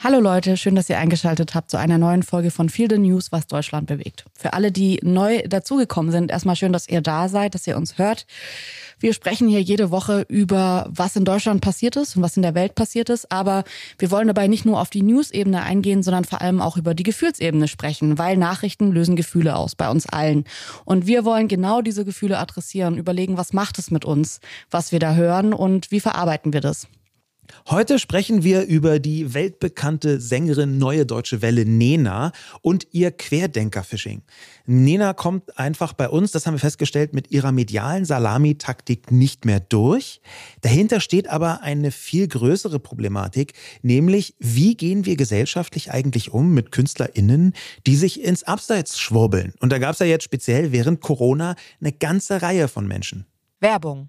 Hallo Leute, schön, dass ihr eingeschaltet habt zu einer neuen Folge von Feel the News, was Deutschland bewegt. Für alle, die neu dazugekommen sind, erstmal schön, dass ihr da seid, dass ihr uns hört. Wir sprechen hier jede Woche über, was in Deutschland passiert ist und was in der Welt passiert ist, aber wir wollen dabei nicht nur auf die News-Ebene eingehen, sondern vor allem auch über die Gefühlsebene sprechen, weil Nachrichten lösen Gefühle aus bei uns allen. Und wir wollen genau diese Gefühle adressieren, überlegen, was macht es mit uns, was wir da hören und wie verarbeiten wir das. Heute sprechen wir über die weltbekannte Sängerin Neue Deutsche Welle Nena und ihr Querdenker-Phishing. Nena kommt einfach bei uns, das haben wir festgestellt, mit ihrer medialen Salamitaktik nicht mehr durch. Dahinter steht aber eine viel größere Problematik, nämlich wie gehen wir gesellschaftlich eigentlich um mit KünstlerInnen, die sich ins Abseits schwurbeln. Und da gab es ja jetzt speziell während Corona eine ganze Reihe von Menschen. Werbung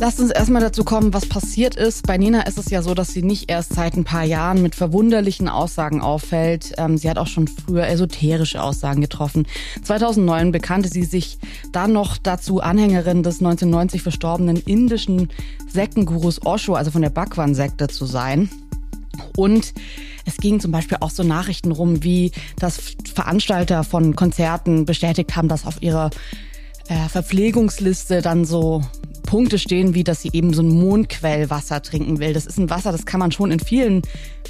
Lasst uns erstmal dazu kommen, was passiert ist. Bei Nina ist es ja so, dass sie nicht erst seit ein paar Jahren mit verwunderlichen Aussagen auffällt. Ähm, sie hat auch schon früher esoterische Aussagen getroffen. 2009 bekannte sie sich dann noch dazu, Anhängerin des 1990 verstorbenen indischen Sektengurus Osho, also von der Bhagwan-Sekte zu sein. Und es ging zum Beispiel auch so Nachrichten rum, wie dass Veranstalter von Konzerten bestätigt haben, dass auf ihrer äh, Verpflegungsliste dann so Punkte stehen, wie dass sie eben so ein Mondquellwasser trinken will. Das ist ein Wasser, das kann man schon in vielen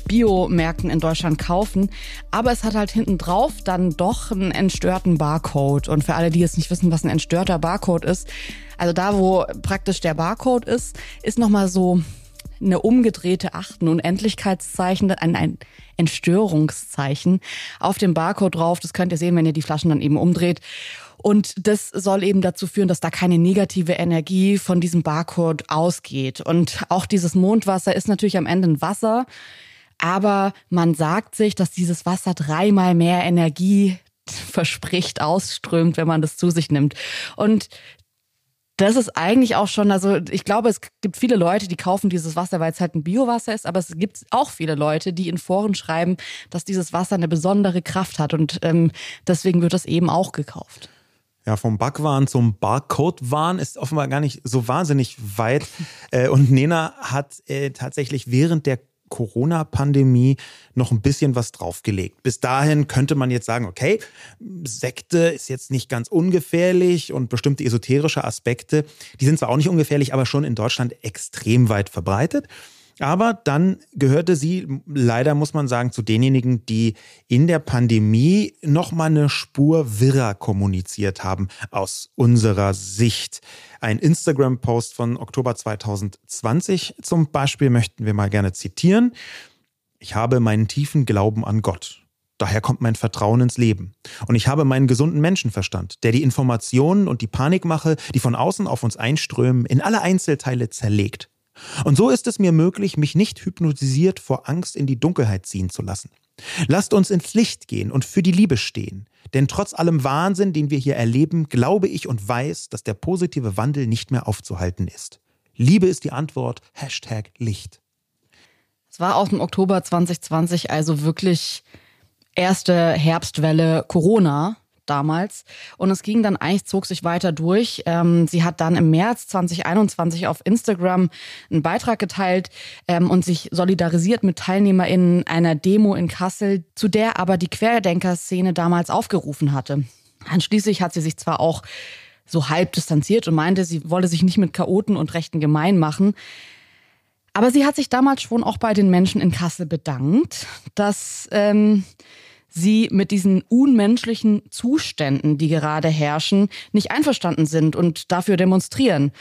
Biomärkten in Deutschland kaufen. Aber es hat halt hinten drauf dann doch einen entstörten Barcode. Und für alle, die jetzt nicht wissen, was ein entstörter Barcode ist, also da, wo praktisch der Barcode ist, ist nochmal so eine umgedrehte Achten- und Endlichkeitszeichen, ein, ein Entstörungszeichen auf dem Barcode drauf. Das könnt ihr sehen, wenn ihr die Flaschen dann eben umdreht. Und das soll eben dazu führen, dass da keine negative Energie von diesem Barcode ausgeht. Und auch dieses Mondwasser ist natürlich am Ende ein Wasser. Aber man sagt sich, dass dieses Wasser dreimal mehr Energie verspricht, ausströmt, wenn man das zu sich nimmt. Und das ist eigentlich auch schon, also ich glaube, es gibt viele Leute, die kaufen dieses Wasser, weil es halt ein Biowasser ist, aber es gibt auch viele Leute, die in Foren schreiben, dass dieses Wasser eine besondere Kraft hat und ähm, deswegen wird das eben auch gekauft. Ja, vom Backwahn zum Barcode-Wahn ist offenbar gar nicht so wahnsinnig weit. Äh, und Nena hat äh, tatsächlich während der Corona-Pandemie noch ein bisschen was draufgelegt. Bis dahin könnte man jetzt sagen, okay, Sekte ist jetzt nicht ganz ungefährlich und bestimmte esoterische Aspekte, die sind zwar auch nicht ungefährlich, aber schon in Deutschland extrem weit verbreitet. Aber dann gehörte sie leider, muss man sagen, zu denjenigen, die in der Pandemie noch mal eine Spur wirrer kommuniziert haben aus unserer Sicht. Ein Instagram-Post von Oktober 2020 zum Beispiel möchten wir mal gerne zitieren. Ich habe meinen tiefen Glauben an Gott. Daher kommt mein Vertrauen ins Leben. Und ich habe meinen gesunden Menschenverstand, der die Informationen und die Panikmache, die von außen auf uns einströmen, in alle Einzelteile zerlegt. Und so ist es mir möglich, mich nicht hypnotisiert vor Angst in die Dunkelheit ziehen zu lassen. Lasst uns ins Licht gehen und für die Liebe stehen. Denn trotz allem Wahnsinn, den wir hier erleben, glaube ich und weiß, dass der positive Wandel nicht mehr aufzuhalten ist. Liebe ist die Antwort. Hashtag Licht. Es war aus dem Oktober 2020 also wirklich erste Herbstwelle Corona damals. Und es ging dann eigentlich, zog sich weiter durch. Ähm, sie hat dann im März 2021 auf Instagram einen Beitrag geteilt ähm, und sich solidarisiert mit TeilnehmerInnen einer Demo in Kassel, zu der aber die Querdenker-Szene damals aufgerufen hatte. Anschließend hat sie sich zwar auch so halb distanziert und meinte, sie wolle sich nicht mit Chaoten und Rechten gemein machen. Aber sie hat sich damals schon auch bei den Menschen in Kassel bedankt, dass ähm, sie mit diesen unmenschlichen Zuständen, die gerade herrschen, nicht einverstanden sind und dafür demonstrieren.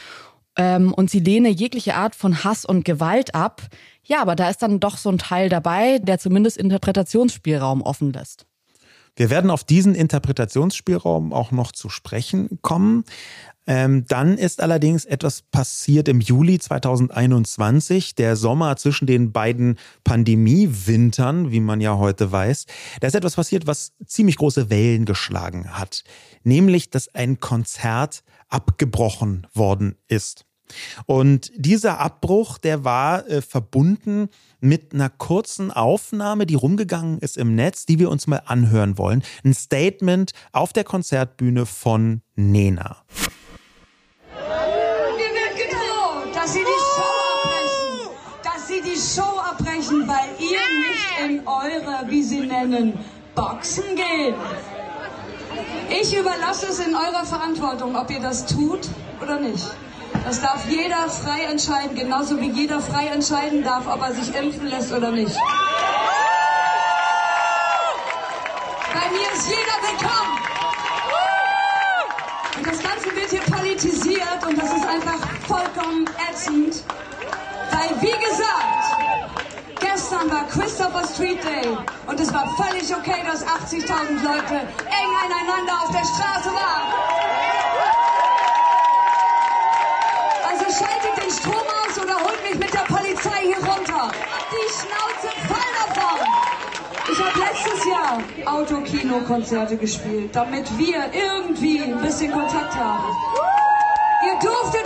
Ähm, und sie lehne jegliche Art von Hass und Gewalt ab. Ja, aber da ist dann doch so ein Teil dabei, der zumindest Interpretationsspielraum offen lässt. Wir werden auf diesen Interpretationsspielraum auch noch zu sprechen kommen. Ähm, dann ist allerdings etwas passiert im Juli 2021, der Sommer zwischen den beiden Pandemiewintern, wie man ja heute weiß. Da ist etwas passiert, was ziemlich große Wellen geschlagen hat. Nämlich, dass ein Konzert abgebrochen worden ist. Und dieser Abbruch, der war äh, verbunden mit einer kurzen Aufnahme, die rumgegangen ist im Netz, die wir uns mal anhören wollen. Ein Statement auf der Konzertbühne von Nena. Die Show abbrechen, weil ihr nicht in eure, wie sie nennen, Boxen geht. Ich überlasse es in eurer Verantwortung, ob ihr das tut oder nicht. Das darf jeder frei entscheiden, genauso wie jeder frei entscheiden darf, ob er sich impfen lässt oder nicht. Bei mir ist jeder willkommen. Und das Ganze wird hier politisiert und das ist einfach vollkommen ätzend. Weil, wie gesagt, gestern war Christopher Street Day und es war völlig okay, dass 80.000 Leute eng aneinander auf der Straße waren. Also schaltet den Strom aus oder holt mich mit der Polizei hier runter. Die Schnauze voll davon. Ich habe letztes Jahr Autokino-Konzerte gespielt, damit wir irgendwie ein bisschen Kontakt haben. Ihr durftet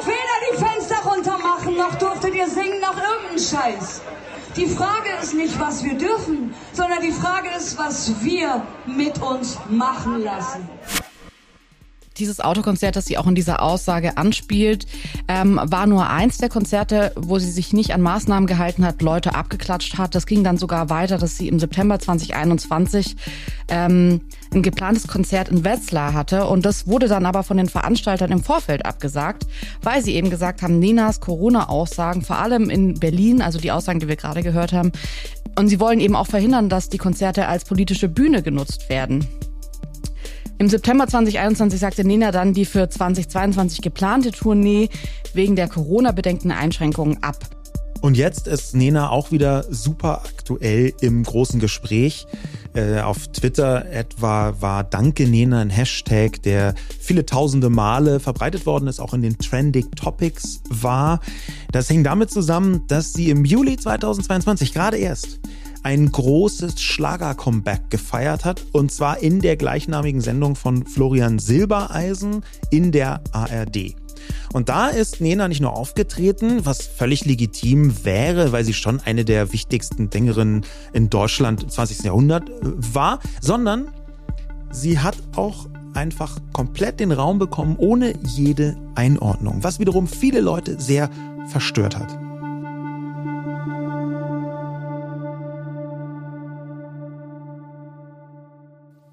Fenster runter machen, noch durftet ihr singen, noch irgendeinen Scheiß. Die Frage ist nicht, was wir dürfen, sondern die Frage ist, was wir mit uns machen lassen dieses Autokonzert, das sie auch in dieser Aussage anspielt, ähm, war nur eins der Konzerte, wo sie sich nicht an Maßnahmen gehalten hat, Leute abgeklatscht hat. Das ging dann sogar weiter, dass sie im September 2021 ähm, ein geplantes Konzert in Wetzlar hatte. Und das wurde dann aber von den Veranstaltern im Vorfeld abgesagt, weil sie eben gesagt haben, Nenas Corona-Aussagen, vor allem in Berlin, also die Aussagen, die wir gerade gehört haben, und sie wollen eben auch verhindern, dass die Konzerte als politische Bühne genutzt werden. Im September 2021 sagte Nena dann die für 2022 geplante Tournee wegen der Corona-bedingten Einschränkungen ab. Und jetzt ist Nena auch wieder super aktuell im großen Gespräch. Äh, auf Twitter etwa war Danke Nena ein Hashtag, der viele tausende Male verbreitet worden ist, auch in den Trending Topics war. Das hängt damit zusammen, dass sie im Juli 2022 gerade erst ein großes Schlager-Comeback gefeiert hat. Und zwar in der gleichnamigen Sendung von Florian Silbereisen in der ARD. Und da ist Nena nicht nur aufgetreten, was völlig legitim wäre, weil sie schon eine der wichtigsten Sängerinnen in Deutschland im 20. Jahrhundert äh, war, sondern sie hat auch einfach komplett den Raum bekommen, ohne jede Einordnung, was wiederum viele Leute sehr verstört hat.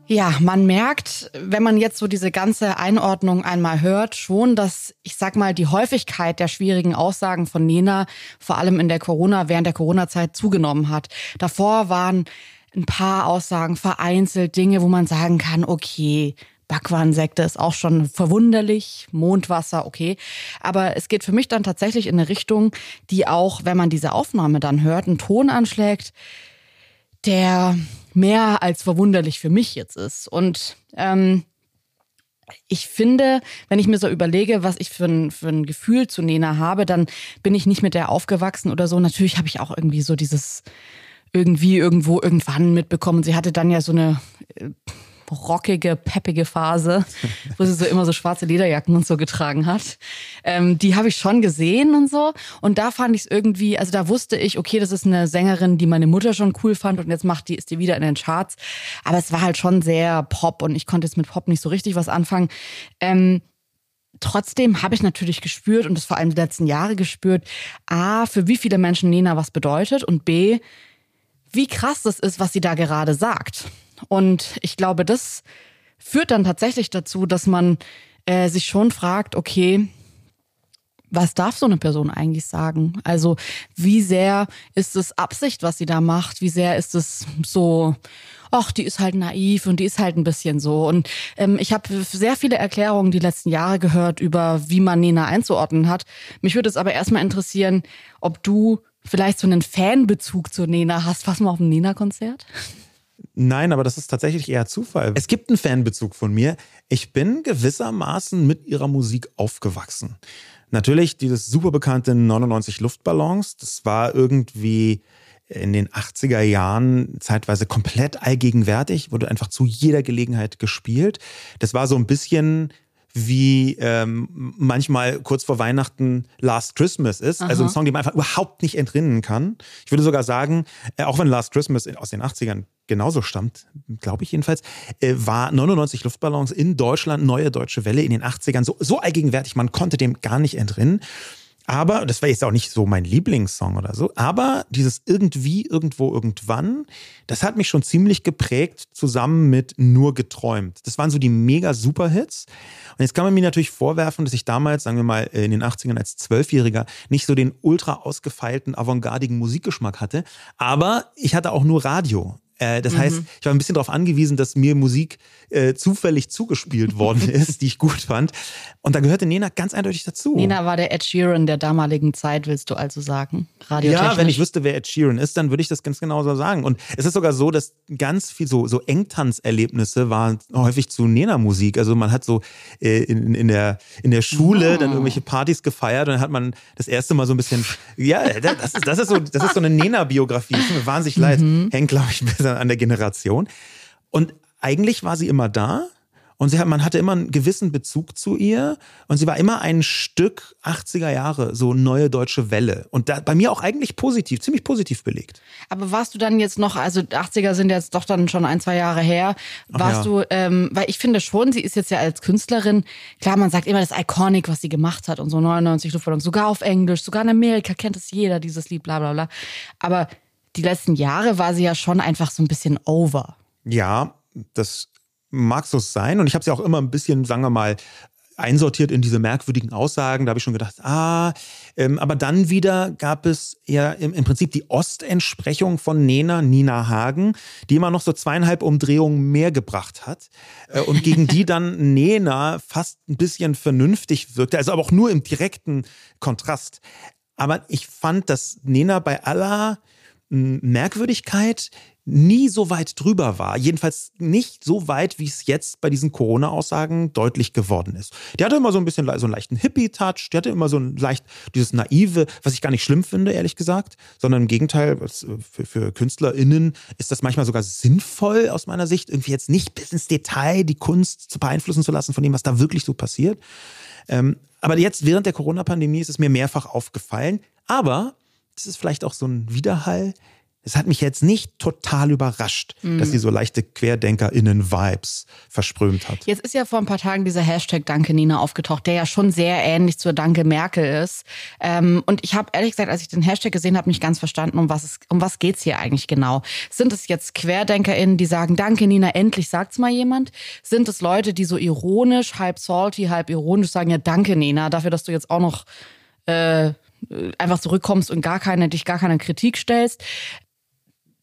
Ja, man merkt, wenn man jetzt so diese ganze Einordnung einmal hört, schon, dass ich sag mal die Häufigkeit der schwierigen Aussagen von Nena vor allem in der Corona während der Corona-Zeit zugenommen hat. Davor waren ein paar Aussagen vereinzelt Dinge, wo man sagen kann, okay, Backwansekte ist auch schon verwunderlich, Mondwasser, okay. Aber es geht für mich dann tatsächlich in eine Richtung, die auch, wenn man diese Aufnahme dann hört, einen Ton anschlägt, der mehr als verwunderlich für mich jetzt ist. Und ähm, ich finde, wenn ich mir so überlege, was ich für ein, für ein Gefühl zu Nena habe, dann bin ich nicht mit der aufgewachsen oder so. Natürlich habe ich auch irgendwie so dieses irgendwie irgendwo irgendwann mitbekommen. Sie hatte dann ja so eine äh, rockige, peppige Phase, wo sie so immer so schwarze Lederjacken und so getragen hat. Ähm, die habe ich schon gesehen und so. Und da fand ich es irgendwie, also da wusste ich, okay, das ist eine Sängerin, die meine Mutter schon cool fand und jetzt macht die, ist die wieder in den Charts. Aber es war halt schon sehr Pop und ich konnte jetzt mit Pop nicht so richtig was anfangen. Ähm, Trotzdem habe ich natürlich gespürt und das vor allem die letzten Jahre gespürt, A, für wie viele Menschen Nena was bedeutet und B, wie krass das ist, was sie da gerade sagt. Und ich glaube, das führt dann tatsächlich dazu, dass man äh, sich schon fragt, okay, was darf so eine Person eigentlich sagen? Also wie sehr ist es Absicht, was sie da macht? Wie sehr ist es so, ach, die ist halt naiv und die ist halt ein bisschen so. Und ähm, ich habe sehr viele Erklärungen die letzten Jahre gehört über, wie man Nena einzuordnen hat. Mich würde es aber erstmal interessieren, ob du vielleicht so einen Fanbezug zu Nena hast. Warst du mal auf einem Nena-Konzert? Nein, aber das ist tatsächlich eher Zufall. Es gibt einen Fanbezug von mir. Ich bin gewissermaßen mit ihrer Musik aufgewachsen. Natürlich dieses super bekannte 99 Luftballons, das war irgendwie in den 80er Jahren zeitweise komplett allgegenwärtig, wurde einfach zu jeder Gelegenheit gespielt. Das war so ein bisschen wie ähm, manchmal kurz vor Weihnachten Last Christmas ist. Aha. Also ein Song, den man einfach überhaupt nicht entrinnen kann. Ich würde sogar sagen, äh, auch wenn Last Christmas aus den 80ern genauso stammt, glaube ich jedenfalls, äh, war 99 Luftballons in Deutschland neue deutsche Welle in den 80ern so, so allgegenwärtig, man konnte dem gar nicht entrinnen. Aber, das war jetzt auch nicht so mein Lieblingssong oder so, aber dieses irgendwie, irgendwo, irgendwann, das hat mich schon ziemlich geprägt, zusammen mit Nur geträumt. Das waren so die mega Superhits. Und jetzt kann man mir natürlich vorwerfen, dass ich damals, sagen wir mal, in den 80ern als Zwölfjähriger nicht so den ultra ausgefeilten, avantgardigen Musikgeschmack hatte. Aber ich hatte auch nur Radio. Äh, das mhm. heißt, ich war ein bisschen darauf angewiesen, dass mir Musik äh, zufällig zugespielt worden ist, die ich gut fand. Und da gehörte Nena ganz eindeutig dazu. Nena war der Ed Sheeran der damaligen Zeit, willst du also sagen? Ja, wenn ich wüsste, wer Ed Sheeran ist, dann würde ich das ganz genau so sagen. Und es ist sogar so, dass ganz viel so, so Engtanzerlebnisse waren häufig zu Nena-Musik. Also man hat so äh, in, in, der, in der Schule oh. dann irgendwelche Partys gefeiert und dann hat man das erste Mal so ein bisschen, ja, das ist, das ist so, das ist so eine Nena-Biografie. Tut mir wahnsinnig leid. Mhm. Hängt, glaube ich, ein bisschen an der Generation. Und eigentlich war sie immer da und sie hat, man hatte immer einen gewissen Bezug zu ihr und sie war immer ein Stück 80er Jahre, so neue deutsche Welle. Und da, bei mir auch eigentlich positiv, ziemlich positiv belegt. Aber warst du dann jetzt noch, also 80er sind jetzt doch dann schon ein, zwei Jahre her, warst ja. du, ähm, weil ich finde schon, sie ist jetzt ja als Künstlerin, klar, man sagt immer das Iconic, was sie gemacht hat und so 99 Luftballons, sogar auf Englisch, sogar in Amerika kennt es jeder, dieses Lied, bla bla bla. Aber die letzten Jahre war sie ja schon einfach so ein bisschen over. Ja, das mag so sein. Und ich habe sie auch immer ein bisschen, sagen wir mal, einsortiert in diese merkwürdigen Aussagen. Da habe ich schon gedacht, ah, ähm, aber dann wieder gab es ja im, im, Prinzip die Ostentsprechung von Nena, Nina Hagen, die immer noch so zweieinhalb Umdrehungen mehr gebracht hat äh, und gegen die dann Nena fast ein bisschen vernünftig wirkte, also aber auch nur im direkten Kontrast. Aber ich fand, dass Nena bei aller Merkwürdigkeit nie so weit drüber war. Jedenfalls nicht so weit, wie es jetzt bei diesen Corona-Aussagen deutlich geworden ist. Die hatte immer so ein bisschen so einen leichten Hippie-Touch, die hatte immer so ein leicht dieses naive, was ich gar nicht schlimm finde, ehrlich gesagt, sondern im Gegenteil, für, für KünstlerInnen ist das manchmal sogar sinnvoll aus meiner Sicht, irgendwie jetzt nicht bis ins Detail die Kunst zu beeinflussen zu lassen von dem, was da wirklich so passiert. Ähm, aber jetzt während der Corona-Pandemie ist es mir mehrfach aufgefallen. Aber das ist vielleicht auch so ein Widerhall Es hat mich jetzt nicht total überrascht, mhm. dass sie so leichte QuerdenkerInnen-Vibes versprüht hat. Jetzt ist ja vor ein paar Tagen dieser Hashtag Danke Nina aufgetaucht, der ja schon sehr ähnlich zur Danke Merkel ist. Ähm, und ich habe ehrlich gesagt, als ich den Hashtag gesehen habe, nicht ganz verstanden, um was es, um was geht's hier eigentlich genau. Sind es jetzt QuerdenkerInnen, die sagen, Danke Nina, endlich sagt's mal jemand? Sind es Leute, die so ironisch, halb salty, halb ironisch sagen, ja Danke Nina, dafür, dass du jetzt auch noch äh, einfach zurückkommst und gar keine, dich gar keine Kritik stellst.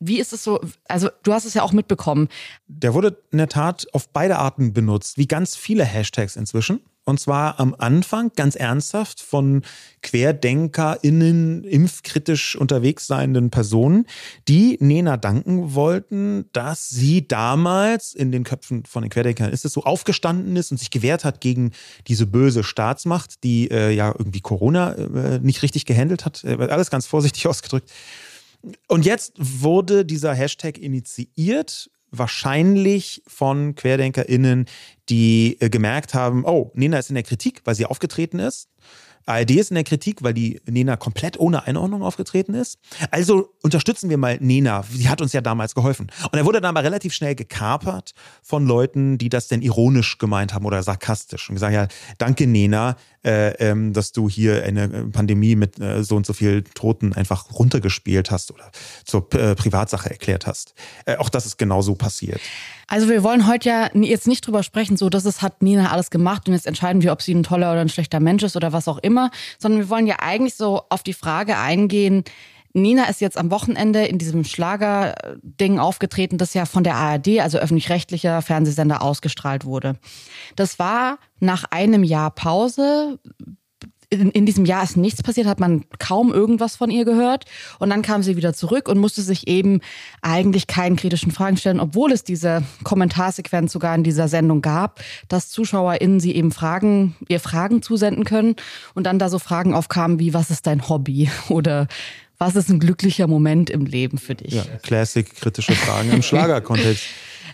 Wie ist es so? Also, du hast es ja auch mitbekommen. Der wurde in der Tat auf beide Arten benutzt, wie ganz viele Hashtags inzwischen. Und zwar am Anfang ganz ernsthaft von QuerdenkerInnen, impfkritisch unterwegs seienden Personen, die Nena danken wollten, dass sie damals in den Köpfen von den Querdenkern ist es so aufgestanden ist und sich gewehrt hat gegen diese böse Staatsmacht, die äh, ja irgendwie Corona äh, nicht richtig gehandelt hat. Äh, alles ganz vorsichtig ausgedrückt. Und jetzt wurde dieser Hashtag initiiert, wahrscheinlich von QuerdenkerInnen, die äh, gemerkt haben, oh, Nena ist in der Kritik, weil sie aufgetreten ist. ARD ist in der Kritik, weil die Nena komplett ohne Einordnung aufgetreten ist. Also unterstützen wir mal Nena. Sie hat uns ja damals geholfen. Und er wurde dann aber relativ schnell gekapert von Leuten, die das denn ironisch gemeint haben oder sarkastisch und gesagt, ja, danke Nena, äh, ähm, dass du hier eine Pandemie mit äh, so und so viel Toten einfach runtergespielt hast oder zur äh, Privatsache erklärt hast. Äh, auch das ist genauso passiert. Also wir wollen heute ja jetzt nicht drüber sprechen, so dass es hat Nina alles gemacht und jetzt entscheiden wir, ob sie ein toller oder ein schlechter Mensch ist oder was auch immer, sondern wir wollen ja eigentlich so auf die Frage eingehen, Nina ist jetzt am Wochenende in diesem Schlagerding aufgetreten, das ja von der ARD, also öffentlich-rechtlicher Fernsehsender, ausgestrahlt wurde. Das war nach einem Jahr Pause. In, in, diesem Jahr ist nichts passiert, hat man kaum irgendwas von ihr gehört. Und dann kam sie wieder zurück und musste sich eben eigentlich keinen kritischen Fragen stellen, obwohl es diese Kommentarsequenz sogar in dieser Sendung gab, dass ZuschauerInnen sie eben Fragen, ihr Fragen zusenden können und dann da so Fragen aufkamen wie, was ist dein Hobby? Oder was ist ein glücklicher Moment im Leben für dich? Ja, Classic kritische Fragen im Schlagerkontext.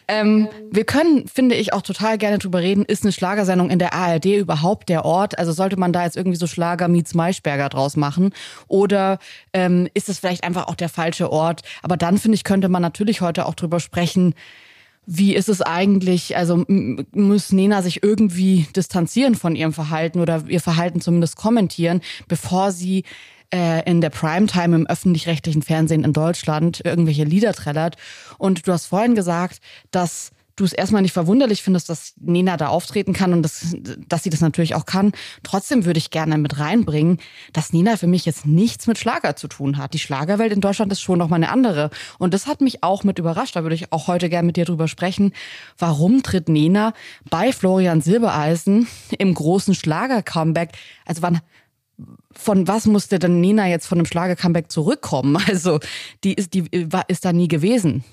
Ähm, wir können, finde ich, auch total gerne drüber reden, ist eine Schlagersendung in der ARD überhaupt der Ort? Also sollte man da jetzt irgendwie so Schlager Meets Maischberger draus machen? Oder ähm, ist es vielleicht einfach auch der falsche Ort? Aber dann, finde ich, könnte man natürlich heute auch drüber sprechen, wie ist es eigentlich, also muss Nena sich irgendwie distanzieren von ihrem Verhalten oder ihr Verhalten zumindest kommentieren, bevor sie äh, in der Primetime im öffentlich-rechtlichen Fernsehen in Deutschland irgendwelche Lieder trällert. Und du hast vorhin gesagt, dass du es erstmal nicht verwunderlich findest, dass Nena da auftreten kann und das, dass sie das natürlich auch kann. Trotzdem würde ich gerne mit reinbringen, dass Nena für mich jetzt nichts mit Schlager zu tun hat. Die Schlagerwelt in Deutschland ist schon noch mal eine andere. Und das hat mich auch mit überrascht. Da würde ich auch heute gerne mit dir drüber sprechen. Warum tritt Nena bei Florian Silbereisen im großen Schlager-Comeback? Also wann, von was musste denn Nina jetzt von einem Schlager-Comeback zurückkommen? Also die ist, die ist da nie gewesen.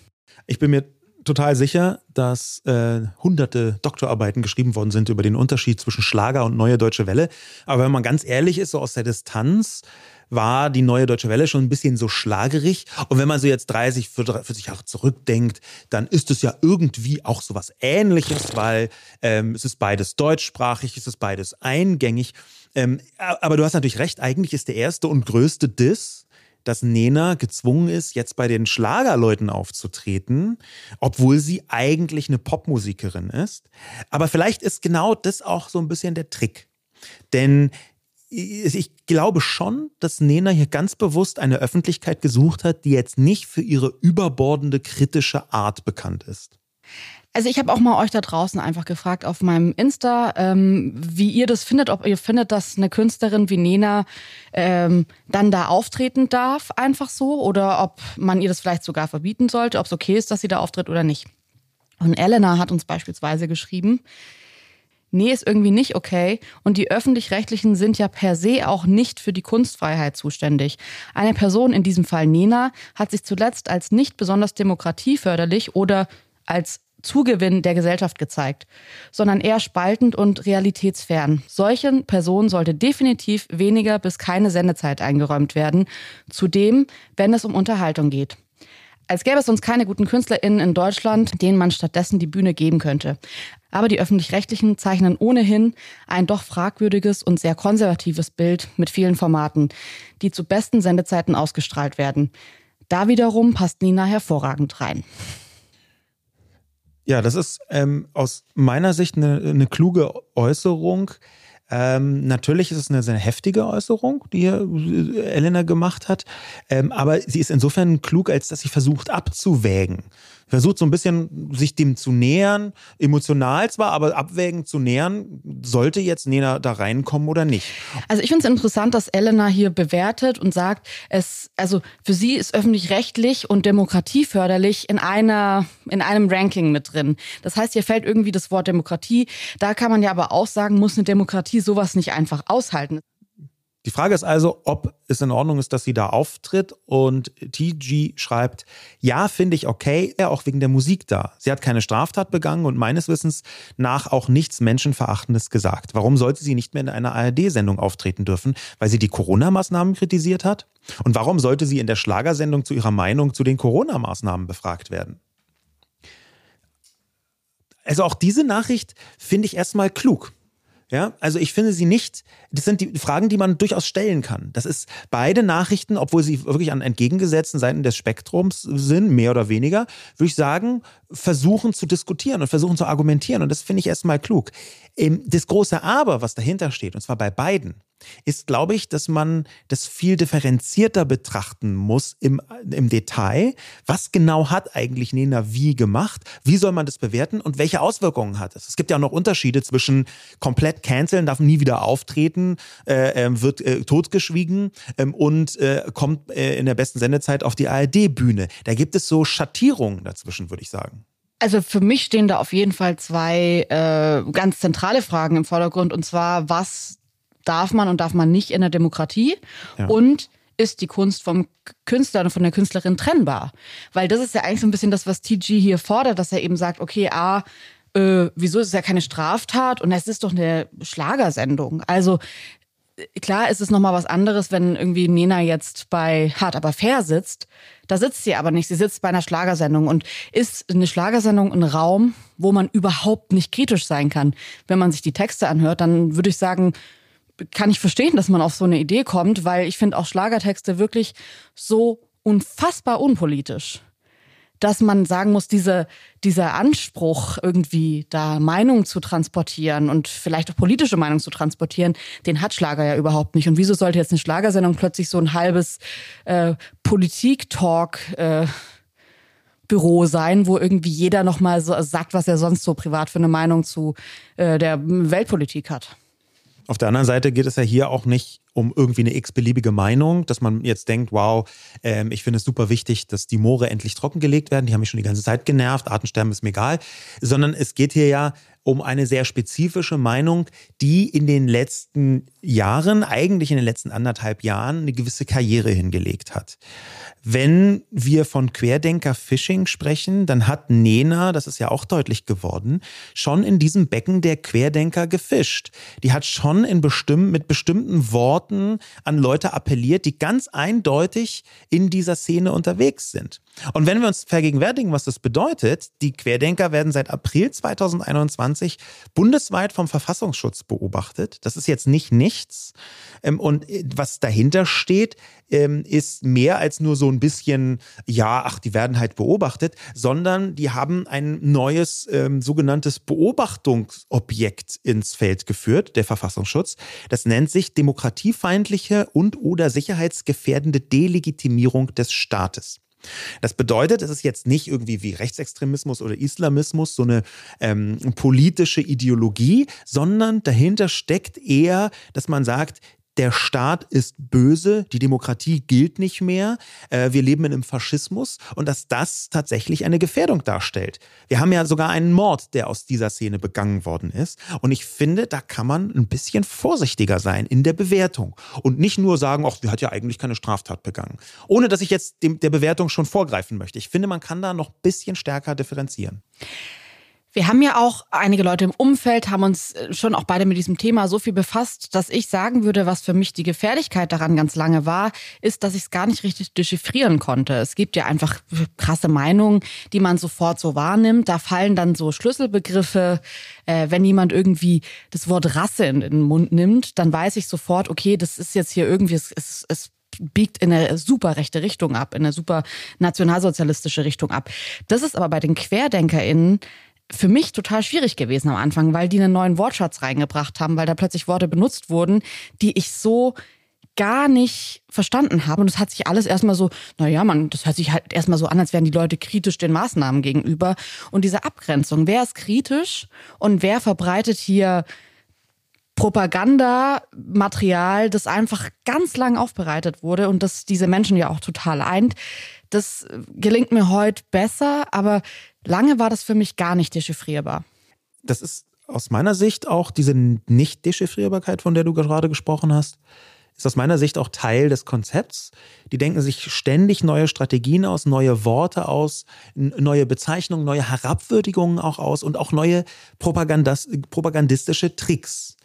Ich bin mir total sicher, dass äh, hunderte Doktorarbeiten geschrieben worden sind über den Unterschied zwischen Schlager und Neue Deutsche Welle. Aber wenn man ganz ehrlich ist, so aus der Distanz, war die Neue Deutsche Welle schon ein bisschen so schlagerig. Und wenn man so jetzt 30, 40 Jahre zurückdenkt, dann ist es ja irgendwie auch so was Ähnliches, weil ähm, es ist beides deutschsprachig, es ist beides eingängig. Ähm, aber du hast natürlich recht, eigentlich ist der erste und größte Diss, dass Nena gezwungen ist, jetzt bei den Schlagerleuten aufzutreten, obwohl sie eigentlich eine Popmusikerin ist. Aber vielleicht ist genau das auch so ein bisschen der Trick. Denn ich glaube schon, dass Nena hier ganz bewusst eine Öffentlichkeit gesucht hat, die jetzt nicht für ihre überbordende kritische Art bekannt ist. Also ich habe auch mal euch da draußen einfach gefragt auf meinem Insta, ähm, wie ihr das findet, ob ihr findet, dass eine Künstlerin wie Nena ähm, dann da auftreten darf, einfach so, oder ob man ihr das vielleicht sogar verbieten sollte, ob es okay ist, dass sie da auftritt oder nicht. Und Elena hat uns beispielsweise geschrieben, nee, ist irgendwie nicht okay. Und die öffentlich-rechtlichen sind ja per se auch nicht für die Kunstfreiheit zuständig. Eine Person, in diesem Fall Nena, hat sich zuletzt als nicht besonders demokratieförderlich oder als Zugewinn der Gesellschaft gezeigt, sondern eher spaltend und realitätsfern. Solchen Personen sollte definitiv weniger bis keine Sendezeit eingeräumt werden, zudem, wenn es um Unterhaltung geht. Als gäbe es sonst keine guten KünstlerInnen in Deutschland, denen man stattdessen die Bühne geben könnte. Aber die Öffentlich-Rechtlichen zeichnen ohnehin ein doch fragwürdiges und sehr konservatives Bild mit vielen Formaten, die zu besten Sendezeiten ausgestrahlt werden. Da wiederum passt Nina hervorragend rein. Ja, das ist ähm, aus meiner Sicht eine, eine kluge Äußerung. Ähm, natürlich ist es eine sehr heftige Äußerung, die äh, Elena gemacht hat, ähm, aber sie ist insofern klug, als dass sie versucht abzuwägen versucht so ein bisschen sich dem zu nähern, emotional zwar, aber abwägend zu nähern, sollte jetzt Nena da reinkommen oder nicht. Also ich finde es interessant, dass Elena hier bewertet und sagt, es, also für sie ist öffentlich-rechtlich und demokratieförderlich in einer, in einem Ranking mit drin. Das heißt, hier fällt irgendwie das Wort Demokratie. Da kann man ja aber auch sagen, muss eine Demokratie sowas nicht einfach aushalten. Die Frage ist also, ob es in Ordnung ist, dass sie da auftritt. Und TG schreibt, ja, finde ich okay, ja, auch wegen der Musik da. Sie hat keine Straftat begangen und meines Wissens nach auch nichts Menschenverachtendes gesagt. Warum sollte sie nicht mehr in einer ARD-Sendung auftreten dürfen? Weil sie die Corona-Maßnahmen kritisiert hat? Und warum sollte sie in der Schlagersendung zu ihrer Meinung zu den Corona-Maßnahmen befragt werden? Also auch diese Nachricht finde ich erstmal klug. Ja, also ich finde sie nicht, das sind die Fragen, die man durchaus stellen kann. Das ist beide Nachrichten, obwohl sie wirklich an entgegengesetzten Seiten des Spektrums sind, mehr oder weniger, würde ich sagen, versuchen zu diskutieren und versuchen zu argumentieren. Und das finde ich erstmal klug. Das große Aber, was dahinter steht, und zwar bei beiden, ist, glaube ich, dass man das viel differenzierter betrachten muss im, im Detail. Was genau hat eigentlich Nena wie gemacht? Wie soll man das bewerten und welche Auswirkungen hat es? Es gibt ja auch noch Unterschiede zwischen komplett canceln, darf nie wieder auftreten, äh, ähm, wird äh, totgeschwiegen ähm, und äh, kommt äh, in der besten Sendezeit auf die ARD-Bühne. Da gibt es so Schattierungen dazwischen, würde ich sagen. Also für mich stehen da auf jeden Fall zwei äh, ganz zentrale Fragen im Vordergrund. Und zwar, was darf man und darf man nicht in der Demokratie? Ja. Und ist die Kunst vom Künstler und von der Künstlerin trennbar? Weil das ist ja eigentlich so ein bisschen das, was TG hier fordert, dass er eben sagt, okay, A, äh, wieso ist es ja keine Straftat und es ist doch eine Schlagersendung. Also klar ist es nochmal was anderes, wenn irgendwie Nena jetzt bei Hart aber fair sitzt. Da sitzt sie aber nicht. Sie sitzt bei einer Schlagersendung und ist eine Schlagersendung ein Raum, wo man überhaupt nicht kritisch sein kann. Wenn man sich die Texte anhört, dann würde ich sagen, kann ich verstehen, dass man auf so eine Idee kommt, weil ich finde auch Schlagertexte wirklich so unfassbar unpolitisch, dass man sagen muss, diese, dieser Anspruch, irgendwie da Meinung zu transportieren und vielleicht auch politische Meinung zu transportieren, den hat Schlager ja überhaupt nicht. Und wieso sollte jetzt eine Schlagersendung plötzlich so ein halbes äh, Politik-Talk äh, Büro sein, wo irgendwie jeder nochmal so sagt, was er sonst so privat für eine Meinung zu äh, der Weltpolitik hat. Auf der anderen Seite geht es ja hier auch nicht um irgendwie eine x-beliebige Meinung, dass man jetzt denkt, wow, ähm, ich finde es super wichtig, dass die Moore endlich trockengelegt werden. Die haben mich schon die ganze Zeit genervt. Artensterben ist mir egal. Sondern es geht hier ja um eine sehr spezifische Meinung, die in den letzten Jahren, eigentlich in den letzten anderthalb Jahren, eine gewisse Karriere hingelegt hat. Wenn wir von Querdenker-Phishing sprechen, dann hat Nena, das ist ja auch deutlich geworden, schon in diesem Becken der Querdenker gefischt. Die hat schon in bestimm mit bestimmten Worten an Leute appelliert, die ganz eindeutig in dieser Szene unterwegs sind. Und wenn wir uns vergegenwärtigen, was das bedeutet, die Querdenker werden seit April 2021 bundesweit vom Verfassungsschutz beobachtet. Das ist jetzt nicht nichts. Ähm, und äh, was dahinter steht, ähm, ist mehr als nur so ein bisschen, ja, ach, die werden halt beobachtet, sondern die haben ein neues ähm, sogenanntes Beobachtungsobjekt ins Feld geführt, der Verfassungsschutz. Das nennt sich demokratiefeindliche und oder sicherheitsgefährdende Delegitimierung des Staates. Das bedeutet, es ist jetzt nicht irgendwie wie Rechtsextremismus oder Islamismus so eine ähm, politische Ideologie, sondern dahinter steckt eher, dass man sagt, der Staat ist böse, die Demokratie gilt nicht mehr, äh, wir leben in einem Faschismus und dass das tatsächlich eine Gefährdung darstellt. Wir haben ja sogar einen Mord, der aus dieser Szene begangen worden ist. Und ich finde, da kann man ein bisschen vorsichtiger sein in der Bewertung und nicht nur sagen, ach, sie hat ja eigentlich keine Straftat begangen. Ohne dass ich jetzt dem, der Bewertung schon vorgreifen möchte. Ich finde, man kann da noch ein bisschen stärker differenzieren. Wir haben ja auch einige Leute im Umfeld, haben uns äh, schon auch beide mit diesem Thema so viel befasst, dass ich sagen würde, was für mich die Gefährlichkeit daran ganz lange war, ist, dass ich es gar nicht richtig dechiffrieren konnte. Es gibt ja einfach krasse Meinungen, die man sofort so wahrnimmt. Da fallen dann so Schlüsselbegriffe. Äh, wenn jemand irgendwie das Wort Rasse in, den Mund nimmt, dann weiß ich sofort, okay, das ist jetzt hier irgendwie, es, es, es biegt in eine super rechte Richtung ab, in eine super nationalsozialistische Richtung ab. Das ist aber bei den QuerdenkerInnen für mich total schwierig gewesen am Anfang, weil die einen neuen Wortschatz reingebracht haben, weil da plötzlich Worte benutzt wurden, die ich so gar nicht verstanden habe. Und es hat sich alles erstmal so, naja, man, das hört sich halt erstmal so an, als wären die Leute kritisch den Maßnahmen gegenüber. Und diese Abgrenzung, wer ist kritisch und wer verbreitet hier Propagandamaterial, das einfach ganz lang aufbereitet wurde und das diese Menschen ja auch total eint. Das gelingt mir heute besser, aber lange war das für mich gar nicht dechiffrierbar. Das ist aus meiner Sicht auch diese Nicht-Dechiffrierbarkeit, von der du gerade gesprochen hast ist aus meiner Sicht auch Teil des Konzepts. Die denken sich ständig neue Strategien aus, neue Worte aus, neue Bezeichnungen, neue Herabwürdigungen auch aus und auch neue propagandistische Tricks.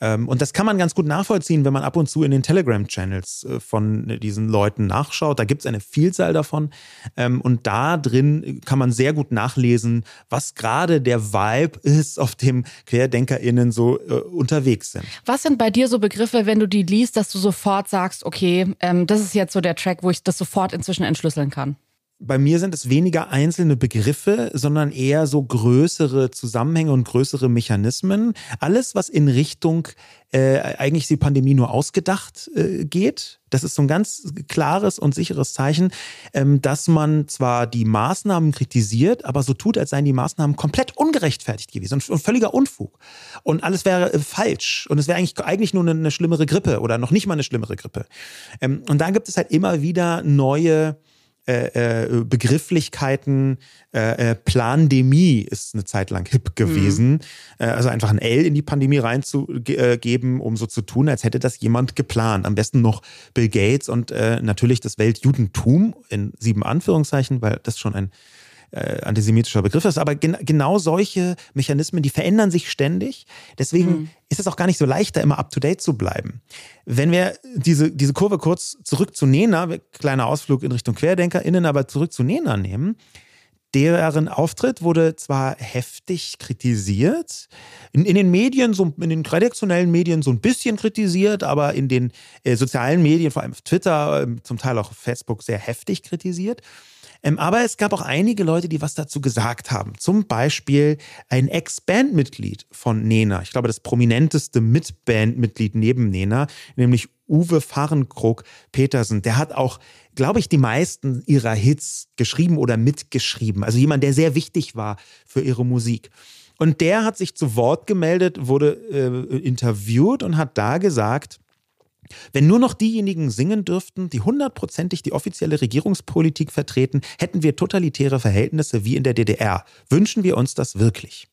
Ähm, und das kann man ganz gut nachvollziehen, wenn man ab und zu in den Telegram-Channels äh, von diesen Leuten nachschaut. Da gibt es eine Vielzahl davon. Ähm, und da drin kann man sehr gut nachlesen, was gerade der Vibe ist, auf dem QuerdenkerInnen so äh, unterwegs sind. Was sind bei dir so Begriffe, wenn du die liest, dass du sofort sagst, okay, ähm, das ist jetzt so der Track, wo ich das sofort inzwischen entschlüsseln kann? Bei mir sind es weniger einzelne Begriffe, sondern eher so größere Zusammenhänge und größere Mechanismen. Alles, was in Richtung äh, eigentlich die Pandemie nur ausgedacht äh, geht. Das ist so ein ganz klares und sicheres Zeichen, ähm, dass man zwar die Maßnahmen kritisiert, aber so tut, als seien die Maßnahmen komplett ungerechtfertigt gewesen und, und völliger Unfug. Und alles wäre äh, falsch. Und es wäre eigentlich, eigentlich nur eine, eine, schlimmere Grippe oder noch nicht mal eine schlimmere Grippe. Ähm, und da gibt es halt immer wieder neue äh, äh, Begrifflichkeiten, äh, äh, Plandemie ist eine Zeit lang hip gewesen. Mhm. Äh, also einfach ein L in die Pandemie reinzugeben, um so zu tun, als hätte das jemand geplant. Am besten noch Bill Gates und äh, natürlich das Weltjudentum in sieben Anführungszeichen, weil das schon ein äh, antisemitischer Begriff ist, aber gen genau solche Mechanismen, die verändern sich ständig. Deswegen mhm. ist es auch gar nicht so leicht, da immer up-to-date zu bleiben. Wenn wir diese, diese Kurve kurz zurück zu Nena, kleiner Ausflug in Richtung QuerdenkerInnen, aber zurück zu Nena nehmen, deren Auftritt wurde zwar heftig kritisiert, in, in, den Medien, so, in den redaktionellen Medien so ein bisschen kritisiert, aber in den äh, sozialen Medien, vor allem auf Twitter, äh, zum Teil auch auf Facebook sehr heftig kritisiert. Ähm, aber es gab auch einige Leute, die was dazu gesagt haben. Zum Beispiel ein Ex-Bandmitglied von Nena. Ich glaube, das prominenteste Mitbandmitglied neben Nena, nämlich Uwe Fahrenkrog Petersen. Der hat auch, glaube ich, die meisten ihrer Hits geschrieben oder mitgeschrieben. Also jemand, der sehr wichtig war für ihre Musik. Und der hat sich zu Wort gemeldet, wurde äh, interviewt und hat da gesagt, wenn nur noch diejenigen singen dürften, die hundertprozentig die offizielle Regierungspolitik vertreten, hätten wir totalitäre Verhältnisse wie in der DDR. Wünschen wir uns das wirklich?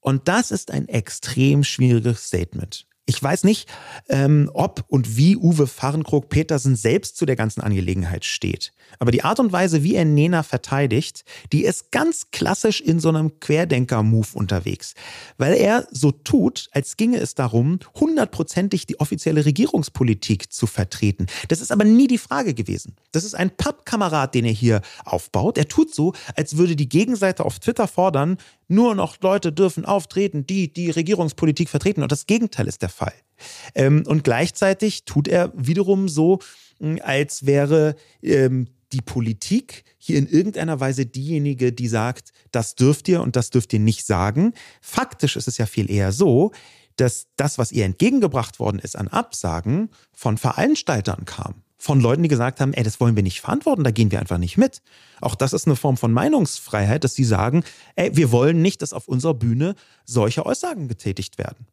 Und das ist ein extrem schwieriges Statement. Ich weiß nicht, ähm, ob und wie Uwe Fahrenkrog-Petersen selbst zu der ganzen Angelegenheit steht. Aber die Art und Weise, wie er Nena verteidigt, die ist ganz klassisch in so einem Querdenker-Move unterwegs. Weil er so tut, als ginge es darum, hundertprozentig die offizielle Regierungspolitik zu vertreten. Das ist aber nie die Frage gewesen. Das ist ein Pappkamerad, den er hier aufbaut. Er tut so, als würde die Gegenseite auf Twitter fordern, nur noch Leute dürfen auftreten, die die Regierungspolitik vertreten. Und das Gegenteil ist der Fall. Ähm, und gleichzeitig tut er wiederum so, hm, als wäre ähm, die Politik hier in irgendeiner Weise diejenige, die sagt, das dürft ihr und das dürft ihr nicht sagen. Faktisch ist es ja viel eher so, dass das, was ihr entgegengebracht worden ist an Absagen, von Veranstaltern kam von Leuten, die gesagt haben, ey, das wollen wir nicht verantworten, da gehen wir einfach nicht mit. Auch das ist eine Form von Meinungsfreiheit, dass sie sagen, ey, wir wollen nicht, dass auf unserer Bühne solche Aussagen getätigt werden.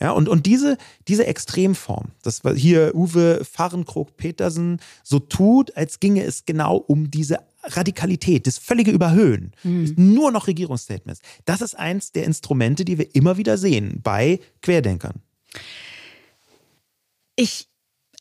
Ja, und, und diese, diese Extremform, das war hier Uwe Fahrenkrog-Petersen so tut, als ginge es genau um diese Radikalität, das völlige Überhöhen, mhm. nur noch Regierungsstatements. Das ist eins der Instrumente, die wir immer wieder sehen bei Querdenkern. Ich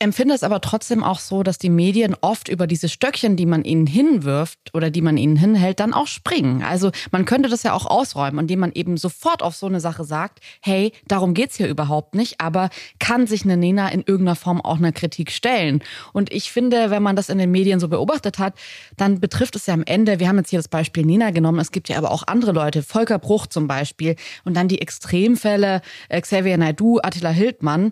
empfinde es aber trotzdem auch so, dass die Medien oft über diese Stöckchen, die man ihnen hinwirft oder die man ihnen hinhält, dann auch springen. Also man könnte das ja auch ausräumen, indem man eben sofort auf so eine Sache sagt, hey, darum geht's hier überhaupt nicht, aber kann sich eine Nena in irgendeiner Form auch einer Kritik stellen? Und ich finde, wenn man das in den Medien so beobachtet hat, dann betrifft es ja am Ende, wir haben jetzt hier das Beispiel Nena genommen, es gibt ja aber auch andere Leute, Volker Bruch zum Beispiel und dann die Extremfälle, äh, Xavier Naidu, Attila Hildmann,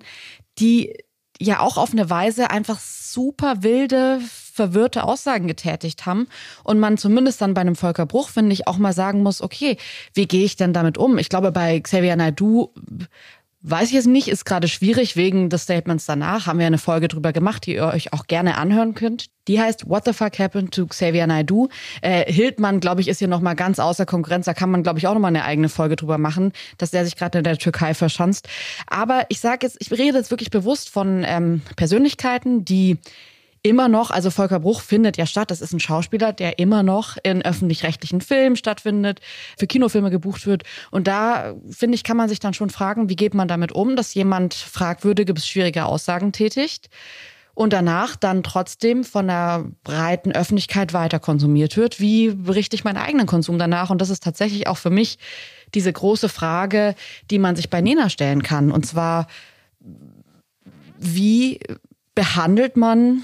die ja auch auf eine Weise einfach super wilde, verwirrte Aussagen getätigt haben und man zumindest dann bei einem Volker Bruch, finde ich, auch mal sagen muss, okay, wie gehe ich denn damit um? Ich glaube, bei Xavier Naidoo Weiß ich jetzt nicht, ist gerade schwierig wegen des Statements danach. Haben wir eine Folge drüber gemacht, die ihr euch auch gerne anhören könnt. Die heißt What the fuck happened to Xavier Naidoo? Äh, Hildmann, glaube ich, ist hier nochmal ganz außer Konkurrenz. Da kann man, glaube ich, auch nochmal eine eigene Folge drüber machen, dass der sich gerade in der Türkei verschanzt. Aber ich sage jetzt, ich rede jetzt wirklich bewusst von ähm, Persönlichkeiten, die immer noch, also Volker Bruch findet ja statt. Das ist ein Schauspieler, der immer noch in öffentlich-rechtlichen Filmen stattfindet, für Kinofilme gebucht wird. Und da, finde ich, kann man sich dann schon fragen, wie geht man damit um, dass jemand fragwürdige bis schwierige Aussagen tätigt und danach dann trotzdem von der breiten Öffentlichkeit weiter konsumiert wird. Wie berichte ich meinen eigenen Konsum danach? Und das ist tatsächlich auch für mich diese große Frage, die man sich bei Nena stellen kann. Und zwar, wie behandelt man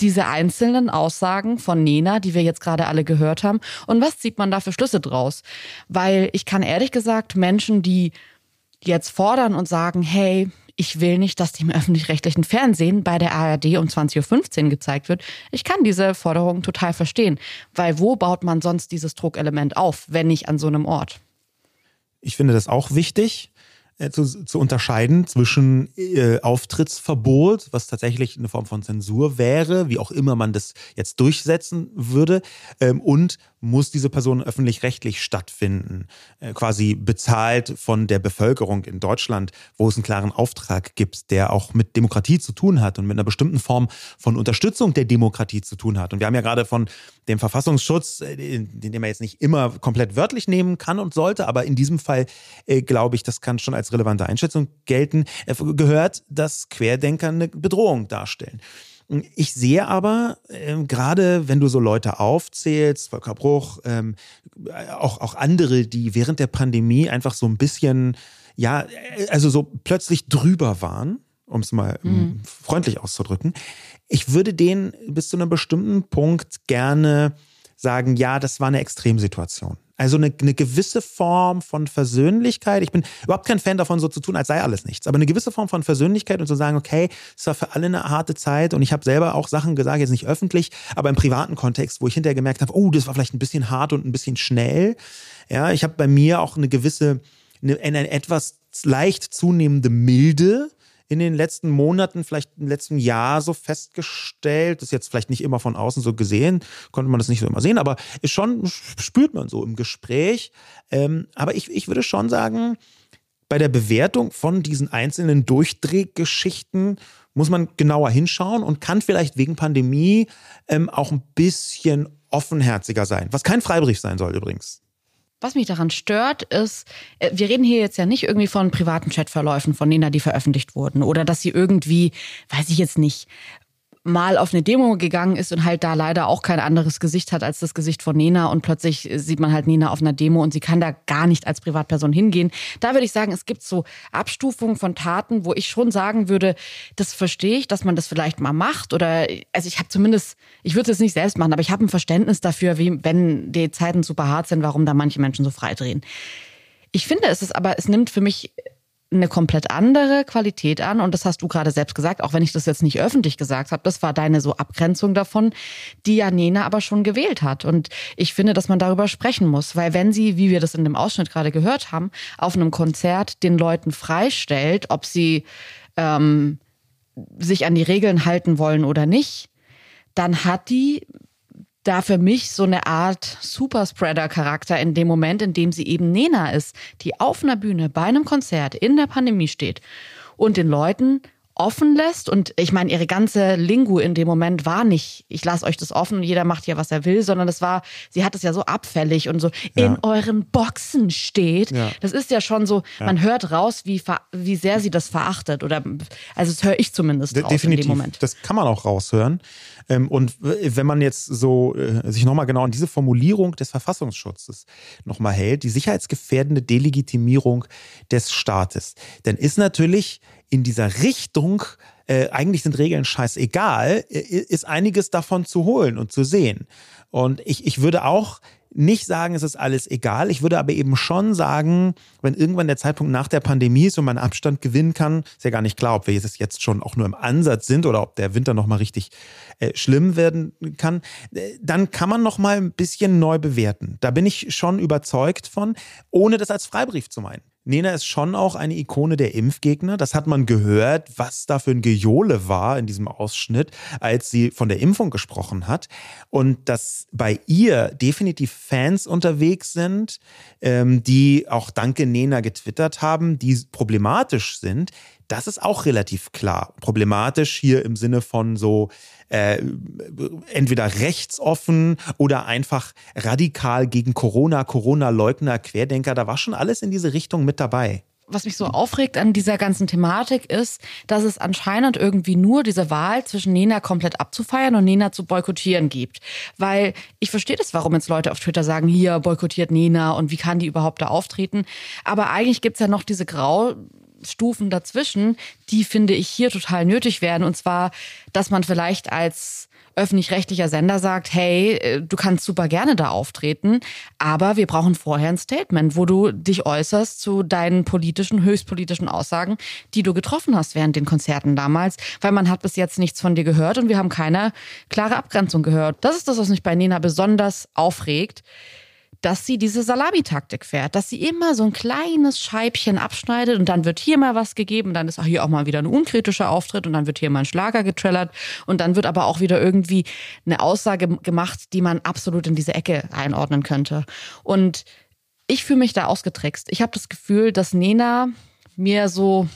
diese einzelnen Aussagen von Nena, die wir jetzt gerade alle gehört haben, und was zieht man da für Schlüsse draus? Weil ich kann ehrlich gesagt Menschen, die jetzt fordern und sagen, hey, ich will nicht, dass die im öffentlich-rechtlichen Fernsehen bei der ARD um 20.15 Uhr gezeigt wird. Ich kann diese Forderung total verstehen, weil wo baut man sonst dieses Druckelement auf, wenn nicht an so einem Ort? Ich finde das auch wichtig. Äh, zu, zu unterscheiden zwischen äh, Auftrittsverbot, was tatsächlich eine Form von Zensur wäre, wie auch immer man das jetzt durchsetzen würde, ähm, und muss diese Person öffentlich-rechtlich stattfinden, äh, quasi bezahlt von der Bevölkerung in Deutschland, wo es einen klaren Auftrag gibt, der auch mit Demokratie zu tun hat und mit einer bestimmten Form von Unterstützung der Demokratie zu tun hat. Und wir haben ja gerade von dem Verfassungsschutz, äh, den, man jetzt nicht immer komplett wörtlich nehmen kann und sollte, aber in diesem Fall äh, glaube ich, das kann schon als relevante Einschätzung gelten, gehört, dass Querdenker eine Bedrohung darstellen. Ich sehe aber, ähm, gerade wenn du so Leute aufzählst, Volker Bruch, ähm, auch, auch andere, die während der Pandemie einfach so ein bisschen, ja, also so plötzlich drüber waren, um es mal mhm. freundlich auszudrücken. Ich würde denen bis zu einem bestimmten Punkt gerne sagen, ja, das war eine Extremsituation. Also eine, eine gewisse Form von Versöhnlichkeit. Ich bin überhaupt kein Fan davon, so zu tun, als sei alles nichts. Aber eine gewisse Form von Versöhnlichkeit und zu sagen, okay, es war für alle eine harte Zeit und ich habe selber auch Sachen gesagt, jetzt nicht öffentlich, aber im privaten Kontext, wo ich hinterher gemerkt habe, oh, das war vielleicht ein bisschen hart und ein bisschen schnell. Ja, ich habe bei mir auch eine gewisse, eine, eine etwas leicht zunehmende Milde in den letzten Monaten, vielleicht im letzten Jahr so festgestellt. Das ist jetzt vielleicht nicht immer von außen so gesehen, konnte man das nicht so immer sehen, aber ist schon, spürt man so im Gespräch. Ähm, aber ich, ich würde schon sagen, bei der Bewertung von diesen einzelnen Durchdrehgeschichten muss man genauer hinschauen und kann vielleicht wegen Pandemie ähm, auch ein bisschen offenherziger sein. Was kein Freibrief sein soll übrigens. Was mich daran stört, ist, äh, wir reden hier jetzt ja nicht irgendwie von privaten Chatverläufen von Nena, die veröffentlicht wurden oder dass sie irgendwie, weiß ich jetzt nicht, mal auf eine Demo gegangen ist und halt da leider auch kein anderes Gesicht hat als das Gesicht von Nena und plötzlich sieht man halt Nena auf einer Demo und sie kann da gar nicht als Privatperson hingehen. Da würde ich sagen, es gibt so Abstufungen von Taten, wo ich schon sagen würde, das verstehe ich, dass man das vielleicht mal macht oder also ich habe zumindest, ich würde es nicht selbst machen, aber ich habe ein Verständnis dafür, wie wenn die Zeiten super hart sind, warum da manche Menschen so freidrehen. Ich finde, es ist aber, es nimmt für mich eine komplett andere Qualität an. Und das hast du gerade selbst gesagt, auch wenn ich das jetzt nicht öffentlich gesagt habe. Das war deine so Abgrenzung davon, die ja Nena aber schon gewählt hat. Und ich finde, dass man darüber sprechen muss. Weil wenn sie, wie wir das in dem Ausschnitt gerade gehört haben, auf einem Konzert den Leuten freistellt, ob sie ähm, sich an die Regeln halten wollen oder nicht, dann hat die da für mich so eine Art Superspreader-Charakter in dem Moment, in dem sie eben Nena ist, die auf einer Bühne bei einem Konzert in der Pandemie steht und den Leuten offen lässt. Und ich meine, ihre ganze Lingu in dem Moment war nicht, ich lasse euch das offen und jeder macht ja, was er will, sondern es war, sie hat es ja so abfällig und so ja. in euren Boxen steht. Ja. Das ist ja schon so, ja. man hört raus, wie, wie sehr sie das verachtet. Oder also das höre ich zumindest De raus definitiv. in dem Moment. Das kann man auch raushören. Ähm, und wenn man jetzt so äh, sich nochmal genau an diese Formulierung des Verfassungsschutzes nochmal hält, die sicherheitsgefährdende Delegitimierung des Staates, dann ist natürlich in dieser Richtung äh, eigentlich sind Regeln scheißegal, äh, ist einiges davon zu holen und zu sehen. Und ich, ich würde auch nicht sagen, es ist alles egal. Ich würde aber eben schon sagen, wenn irgendwann der Zeitpunkt nach der Pandemie ist und man Abstand gewinnen kann, ist ja gar nicht klar, ob wir jetzt schon auch nur im Ansatz sind oder ob der Winter noch mal richtig äh, schlimm werden kann, äh, dann kann man noch mal ein bisschen neu bewerten. Da bin ich schon überzeugt von, ohne das als Freibrief zu meinen. Nena ist schon auch eine Ikone der Impfgegner. Das hat man gehört, was da für ein Gejohle war in diesem Ausschnitt, als sie von der Impfung gesprochen hat. Und dass bei ihr definitiv Fans unterwegs sind, ähm, die auch danke Nena getwittert haben, die problematisch sind, das ist auch relativ klar. Problematisch hier im Sinne von so äh, entweder rechtsoffen oder einfach radikal gegen Corona, Corona-Leugner, Querdenker. Da war schon alles in diese Richtung mit dabei was mich so aufregt an dieser ganzen Thematik ist, dass es anscheinend irgendwie nur diese Wahl zwischen Nena komplett abzufeiern und Nena zu boykottieren gibt. Weil ich verstehe das, warum jetzt Leute auf Twitter sagen, hier boykottiert Nena und wie kann die überhaupt da auftreten. Aber eigentlich gibt's ja noch diese Grau Stufen dazwischen, die finde ich hier total nötig werden. Und zwar, dass man vielleicht als öffentlich-rechtlicher Sender sagt, hey, äh, du kannst super gerne da auftreten, aber wir brauchen vorher ein Statement, wo du dich äußerst zu deinen politischen, höchstpolitischen Aussagen, die du getroffen hast während den Konzerten damals, weil man hat bis jetzt nichts von dir gehört und wir haben keine klare Abgrenzung gehört. Das ist das, was mich bei Nena besonders aufregt dass sie diese Salamitaktik fährt, dass sie immer so ein kleines Scheibchen abschneidet und dann wird hier mal was gegeben, dann ist auch hier auch mal wieder ein unkritischer Auftritt und dann wird hier mal ein Schlager getrellert und dann wird aber auch wieder irgendwie eine Aussage gemacht, die man absolut in diese Ecke einordnen könnte. Und ich fühle mich da ausgetrickst. Ich habe das Gefühl, dass Nena mir so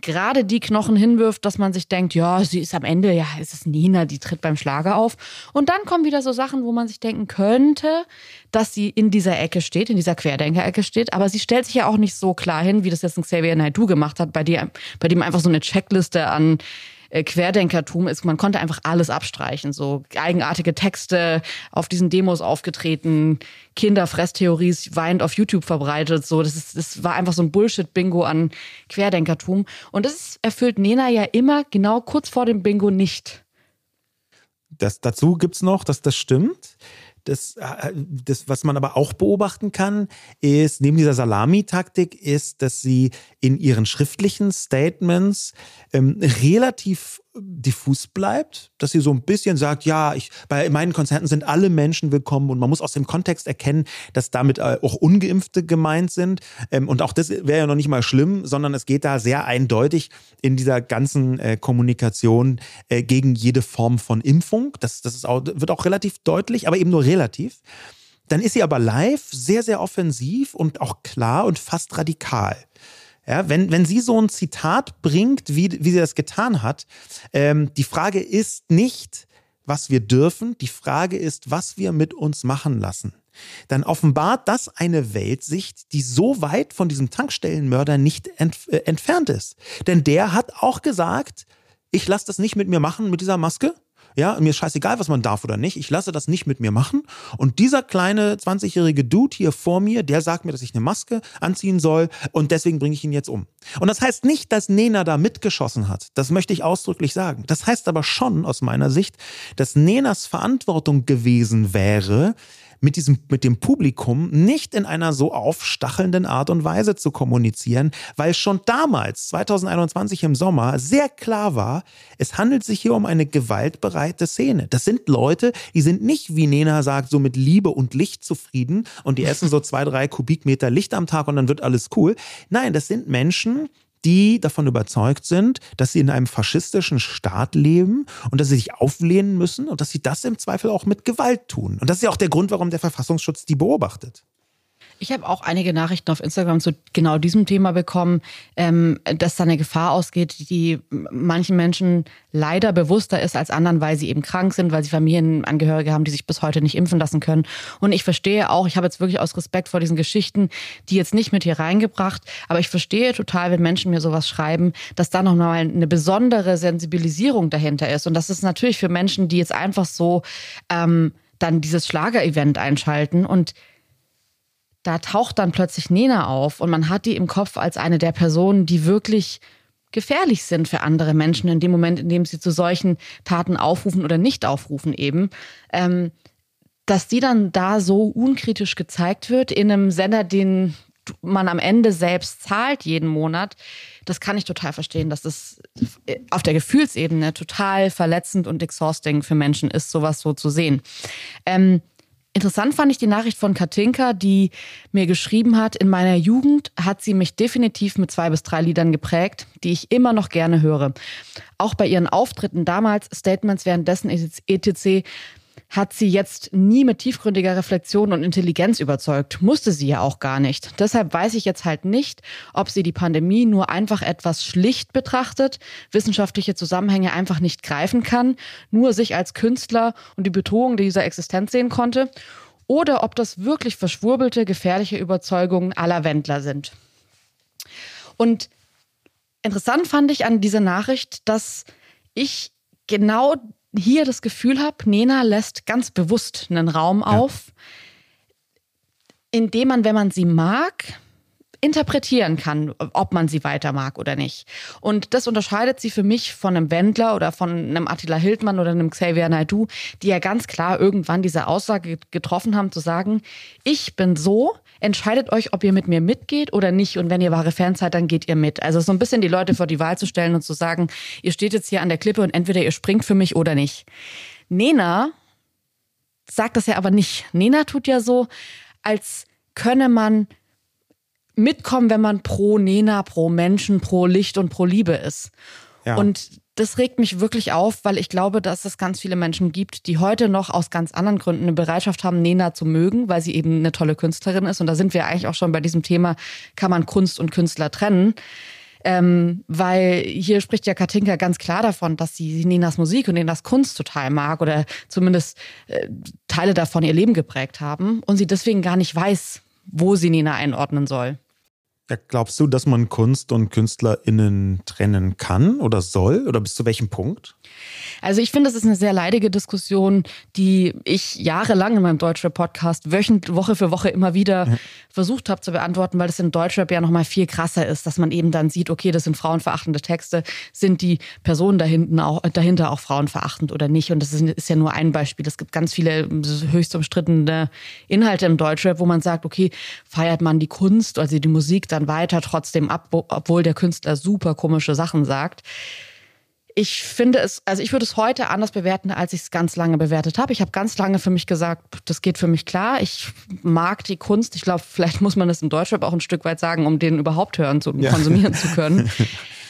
gerade die Knochen hinwirft, dass man sich denkt, ja, sie ist am Ende, ja, es ist Nina, die tritt beim Schlager auf. Und dann kommen wieder so Sachen, wo man sich denken könnte, dass sie in dieser Ecke steht, in dieser Querdenker-Ecke steht. Aber sie stellt sich ja auch nicht so klar hin, wie das jetzt ein Xavier Naidoo gemacht hat, bei, dir, bei dem einfach so eine Checkliste an Querdenkertum ist, man konnte einfach alles abstreichen. So eigenartige Texte auf diesen Demos aufgetreten, Kinderfresstheorie weint auf YouTube verbreitet. So, das, ist, das war einfach so ein Bullshit-Bingo an Querdenkertum. Und das erfüllt Nena ja immer genau kurz vor dem Bingo nicht. Das, dazu gibt's noch, dass das stimmt. Das, äh, das, was man aber auch beobachten kann, ist, neben dieser Salamitaktik, ist, dass sie in ihren schriftlichen Statements ähm, relativ diffus bleibt, dass sie so ein bisschen sagt, ja, ich, bei meinen Konzerten sind alle Menschen willkommen und man muss aus dem Kontext erkennen, dass damit äh, auch Ungeimpfte gemeint sind. Ähm, und auch das wäre ja noch nicht mal schlimm, sondern es geht da sehr eindeutig in dieser ganzen äh, Kommunikation äh, gegen jede Form von Impfung. Das, das ist auch, wird auch relativ deutlich, aber eben nur relativ. Dann ist sie aber live sehr, sehr offensiv und auch klar und fast radikal. Ja, wenn, wenn sie so ein Zitat bringt, wie, wie sie das getan hat, ähm, die Frage ist nicht, was wir dürfen, die Frage ist, was wir mit uns machen lassen. Dann offenbart das eine Weltsicht, die so weit von diesem Tankstellenmörder nicht ent, äh, entfernt ist. Denn der hat auch gesagt, ich lasse das nicht mit mir machen mit dieser Maske. Ja, mir ist scheißegal, was man darf oder nicht. Ich lasse das nicht mit mir machen. Und dieser kleine 20-jährige Dude hier vor mir, der sagt mir, dass ich eine Maske anziehen soll und deswegen bringe ich ihn jetzt um. Und das heißt nicht, dass Nena da mitgeschossen hat. Das möchte ich ausdrücklich sagen. Das heißt aber schon aus meiner Sicht, dass Nenas Verantwortung gewesen wäre, mit diesem, mit dem Publikum nicht in einer so aufstachelnden Art und Weise zu kommunizieren, weil schon damals, 2021 im Sommer, sehr klar war, es handelt sich hier um eine gewaltbereite Szene. Das sind Leute, die sind nicht, wie Nena sagt, so mit Liebe und Licht zufrieden und die essen so zwei, drei Kubikmeter Licht am Tag und dann wird alles cool. Nein, das sind Menschen, die davon überzeugt sind, dass sie in einem faschistischen Staat leben und dass sie sich auflehnen müssen und dass sie das im Zweifel auch mit Gewalt tun. Und das ist ja auch der Grund, warum der Verfassungsschutz die beobachtet. Ich habe auch einige Nachrichten auf Instagram zu genau diesem Thema bekommen, ähm, dass da eine Gefahr ausgeht, die manchen Menschen leider bewusster ist als anderen, weil sie eben krank sind, weil sie Familienangehörige haben, die sich bis heute nicht impfen lassen können. Und ich verstehe auch, ich habe jetzt wirklich aus Respekt vor diesen Geschichten, die jetzt nicht mit hier reingebracht, aber ich verstehe total, wenn Menschen mir sowas schreiben, dass da nochmal eine besondere Sensibilisierung dahinter ist. Und das ist natürlich für Menschen, die jetzt einfach so ähm, dann dieses Schlager-Event einschalten und da taucht dann plötzlich Nena auf und man hat die im Kopf als eine der Personen, die wirklich gefährlich sind für andere Menschen in dem Moment, in dem sie zu solchen Taten aufrufen oder nicht aufrufen eben, ähm, dass die dann da so unkritisch gezeigt wird in einem Sender, den man am Ende selbst zahlt jeden Monat, das kann ich total verstehen, dass das auf der Gefühlsebene total verletzend und exhausting für Menschen ist, sowas so zu sehen. Ähm, Interessant fand ich die Nachricht von Katinka, die mir geschrieben hat, in meiner Jugend hat sie mich definitiv mit zwei bis drei Liedern geprägt, die ich immer noch gerne höre. Auch bei ihren Auftritten damals, Statements währenddessen etc hat sie jetzt nie mit tiefgründiger Reflexion und Intelligenz überzeugt. Musste sie ja auch gar nicht. Deshalb weiß ich jetzt halt nicht, ob sie die Pandemie nur einfach etwas schlicht betrachtet, wissenschaftliche Zusammenhänge einfach nicht greifen kann, nur sich als Künstler und die Bedrohung dieser Existenz sehen konnte, oder ob das wirklich verschwurbelte, gefährliche Überzeugungen aller Wendler sind. Und interessant fand ich an dieser Nachricht, dass ich genau hier das Gefühl habe, Nena lässt ganz bewusst einen Raum auf, ja. in dem man, wenn man sie mag, interpretieren kann, ob man sie weiter mag oder nicht. Und das unterscheidet sie für mich von einem Wendler oder von einem Attila Hildmann oder einem Xavier Naidoo, die ja ganz klar irgendwann diese Aussage getroffen haben, zu sagen, ich bin so, entscheidet euch, ob ihr mit mir mitgeht oder nicht. Und wenn ihr wahre Fans seid, dann geht ihr mit. Also so ein bisschen die Leute vor die Wahl zu stellen und zu sagen, ihr steht jetzt hier an der Klippe und entweder ihr springt für mich oder nicht. Nena sagt das ja aber nicht. Nena tut ja so, als könne man mitkommen, wenn man pro Nena, pro Menschen, pro Licht und pro Liebe ist. Ja. Und das regt mich wirklich auf, weil ich glaube, dass es ganz viele Menschen gibt, die heute noch aus ganz anderen Gründen eine Bereitschaft haben, Nena zu mögen, weil sie eben eine tolle Künstlerin ist. Und da sind wir eigentlich auch schon bei diesem Thema, kann man Kunst und Künstler trennen? Ähm, weil hier spricht ja Katinka ganz klar davon, dass sie Nenas Musik und Nenas Kunst total mag oder zumindest äh, Teile davon ihr Leben geprägt haben und sie deswegen gar nicht weiß, wo sie Nena einordnen soll. Ja, glaubst du, dass man Kunst und KünstlerInnen trennen kann oder soll? Oder bis zu welchem Punkt? Also ich finde, das ist eine sehr leidige Diskussion, die ich jahrelang in meinem Deutschrap-Podcast wöchentlich, Woche für Woche immer wieder ja. versucht habe zu beantworten, weil das in Deutschrap ja nochmal viel krasser ist, dass man eben dann sieht, okay, das sind frauenverachtende Texte, sind die Personen dahinten auch, dahinter auch frauenverachtend oder nicht? Und das ist, ist ja nur ein Beispiel. Es gibt ganz viele höchst umstrittene Inhalte im Deutschrap, wo man sagt, okay, feiert man die Kunst, also die Musik dann weiter trotzdem ab, obwohl der Künstler super komische Sachen sagt ich finde es, also ich würde es heute anders bewerten, als ich es ganz lange bewertet habe. Ich habe ganz lange für mich gesagt, das geht für mich klar. Ich mag die Kunst. Ich glaube, vielleicht muss man das im Deutschrap auch ein Stück weit sagen, um den überhaupt hören zu ja. konsumieren zu können.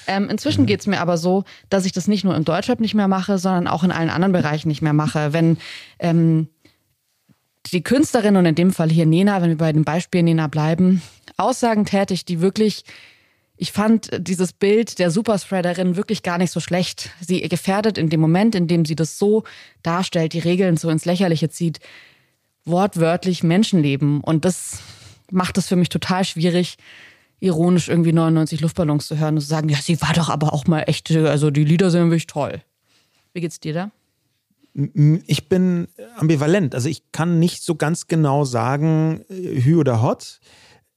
Ähm, inzwischen geht es mir aber so, dass ich das nicht nur im Deutschrap nicht mehr mache, sondern auch in allen anderen Bereichen nicht mehr mache. Wenn ähm, die Künstlerin und in dem Fall hier Nena, wenn wir bei dem Beispiel Nena bleiben, Aussagen tätigt, die wirklich ich fand dieses Bild der Superspreaderin wirklich gar nicht so schlecht. Sie gefährdet in dem Moment, in dem sie das so darstellt, die Regeln so ins Lächerliche zieht, wortwörtlich Menschenleben. Und das macht es für mich total schwierig, ironisch irgendwie 99 Luftballons zu hören und zu sagen, ja, sie war doch aber auch mal echt, also die Lieder sind wirklich toll. Wie geht's dir da? Ich bin ambivalent. Also ich kann nicht so ganz genau sagen, äh, Hü oder Hot.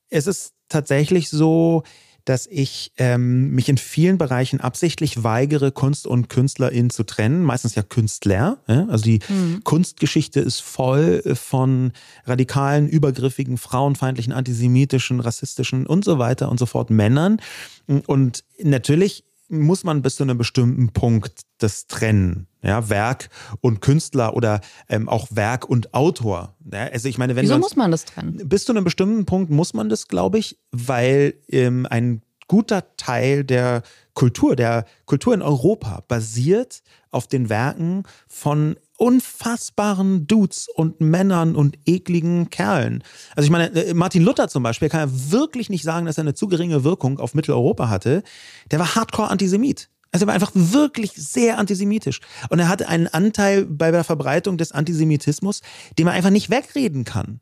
Es ist tatsächlich so, dass ich ähm, mich in vielen Bereichen absichtlich weigere, Kunst und KünstlerInnen zu trennen, meistens ja Künstler. Ja? Also die mhm. Kunstgeschichte ist voll von radikalen, übergriffigen, frauenfeindlichen, antisemitischen, rassistischen und so weiter und so fort Männern. Und natürlich muss man bis zu einem bestimmten Punkt das trennen. Ja, Werk und Künstler oder ähm, auch Werk und Autor. Ja, also ich meine, wenn Wieso muss man das trennen? Bis zu einem bestimmten Punkt muss man das, glaube ich, weil ähm, ein guter Teil der Kultur, der Kultur in Europa basiert auf den Werken von unfassbaren Dudes und Männern und ekligen Kerlen. Also ich meine, äh, Martin Luther zum Beispiel kann ja wirklich nicht sagen, dass er eine zu geringe Wirkung auf Mitteleuropa hatte. Der war hardcore Antisemit. Also er war einfach wirklich sehr antisemitisch. Und er hatte einen Anteil bei der Verbreitung des Antisemitismus, den man einfach nicht wegreden kann.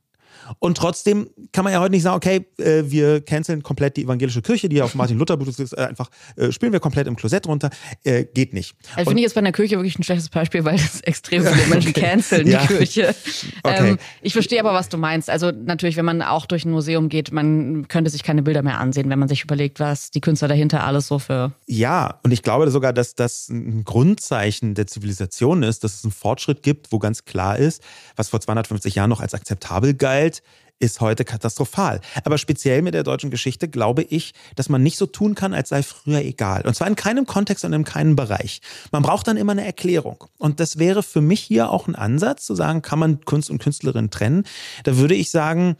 Und trotzdem kann man ja heute nicht sagen, okay, äh, wir canceln komplett die evangelische Kirche, die auf Martin Luther ist, äh, einfach äh, spielen wir komplett im Klosett runter. Äh, geht nicht. Also finde ich jetzt bei der Kirche wirklich ein schlechtes Beispiel, weil das extrem viele Menschen canceln, die ja. Kirche. Okay. Ähm, ich verstehe aber, was du meinst. Also natürlich, wenn man auch durch ein Museum geht, man könnte sich keine Bilder mehr ansehen, wenn man sich überlegt, was die Künstler dahinter alles so für. Ja, und ich glaube sogar, dass das ein Grundzeichen der Zivilisation ist, dass es einen Fortschritt gibt, wo ganz klar ist, was vor 250 Jahren noch als akzeptabel galt, ist heute katastrophal. Aber speziell mit der deutschen Geschichte glaube ich, dass man nicht so tun kann, als sei früher egal. Und zwar in keinem Kontext und in keinem Bereich. Man braucht dann immer eine Erklärung. Und das wäre für mich hier auch ein Ansatz, zu sagen, kann man Kunst und Künstlerin trennen? Da würde ich sagen,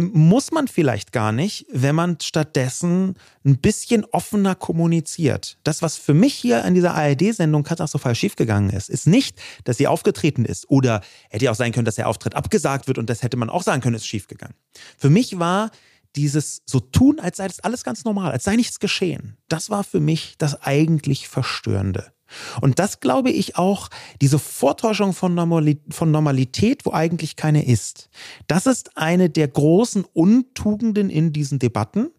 muss man vielleicht gar nicht, wenn man stattdessen ein bisschen offener kommuniziert. Das, was für mich hier an dieser ARD-Sendung katastrophal schiefgegangen ist, ist nicht, dass sie aufgetreten ist oder hätte ja auch sein können, dass der Auftritt abgesagt wird und das hätte man auch sagen können, ist schiefgegangen. Für mich war dieses so tun, als sei das alles ganz normal, als sei nichts geschehen. Das war für mich das eigentlich Verstörende. Und das glaube ich auch, diese Vortäuschung von, Normalität, wo eigentlich keine ist. Das ist eine der großen Untugenden in diesen Debatten,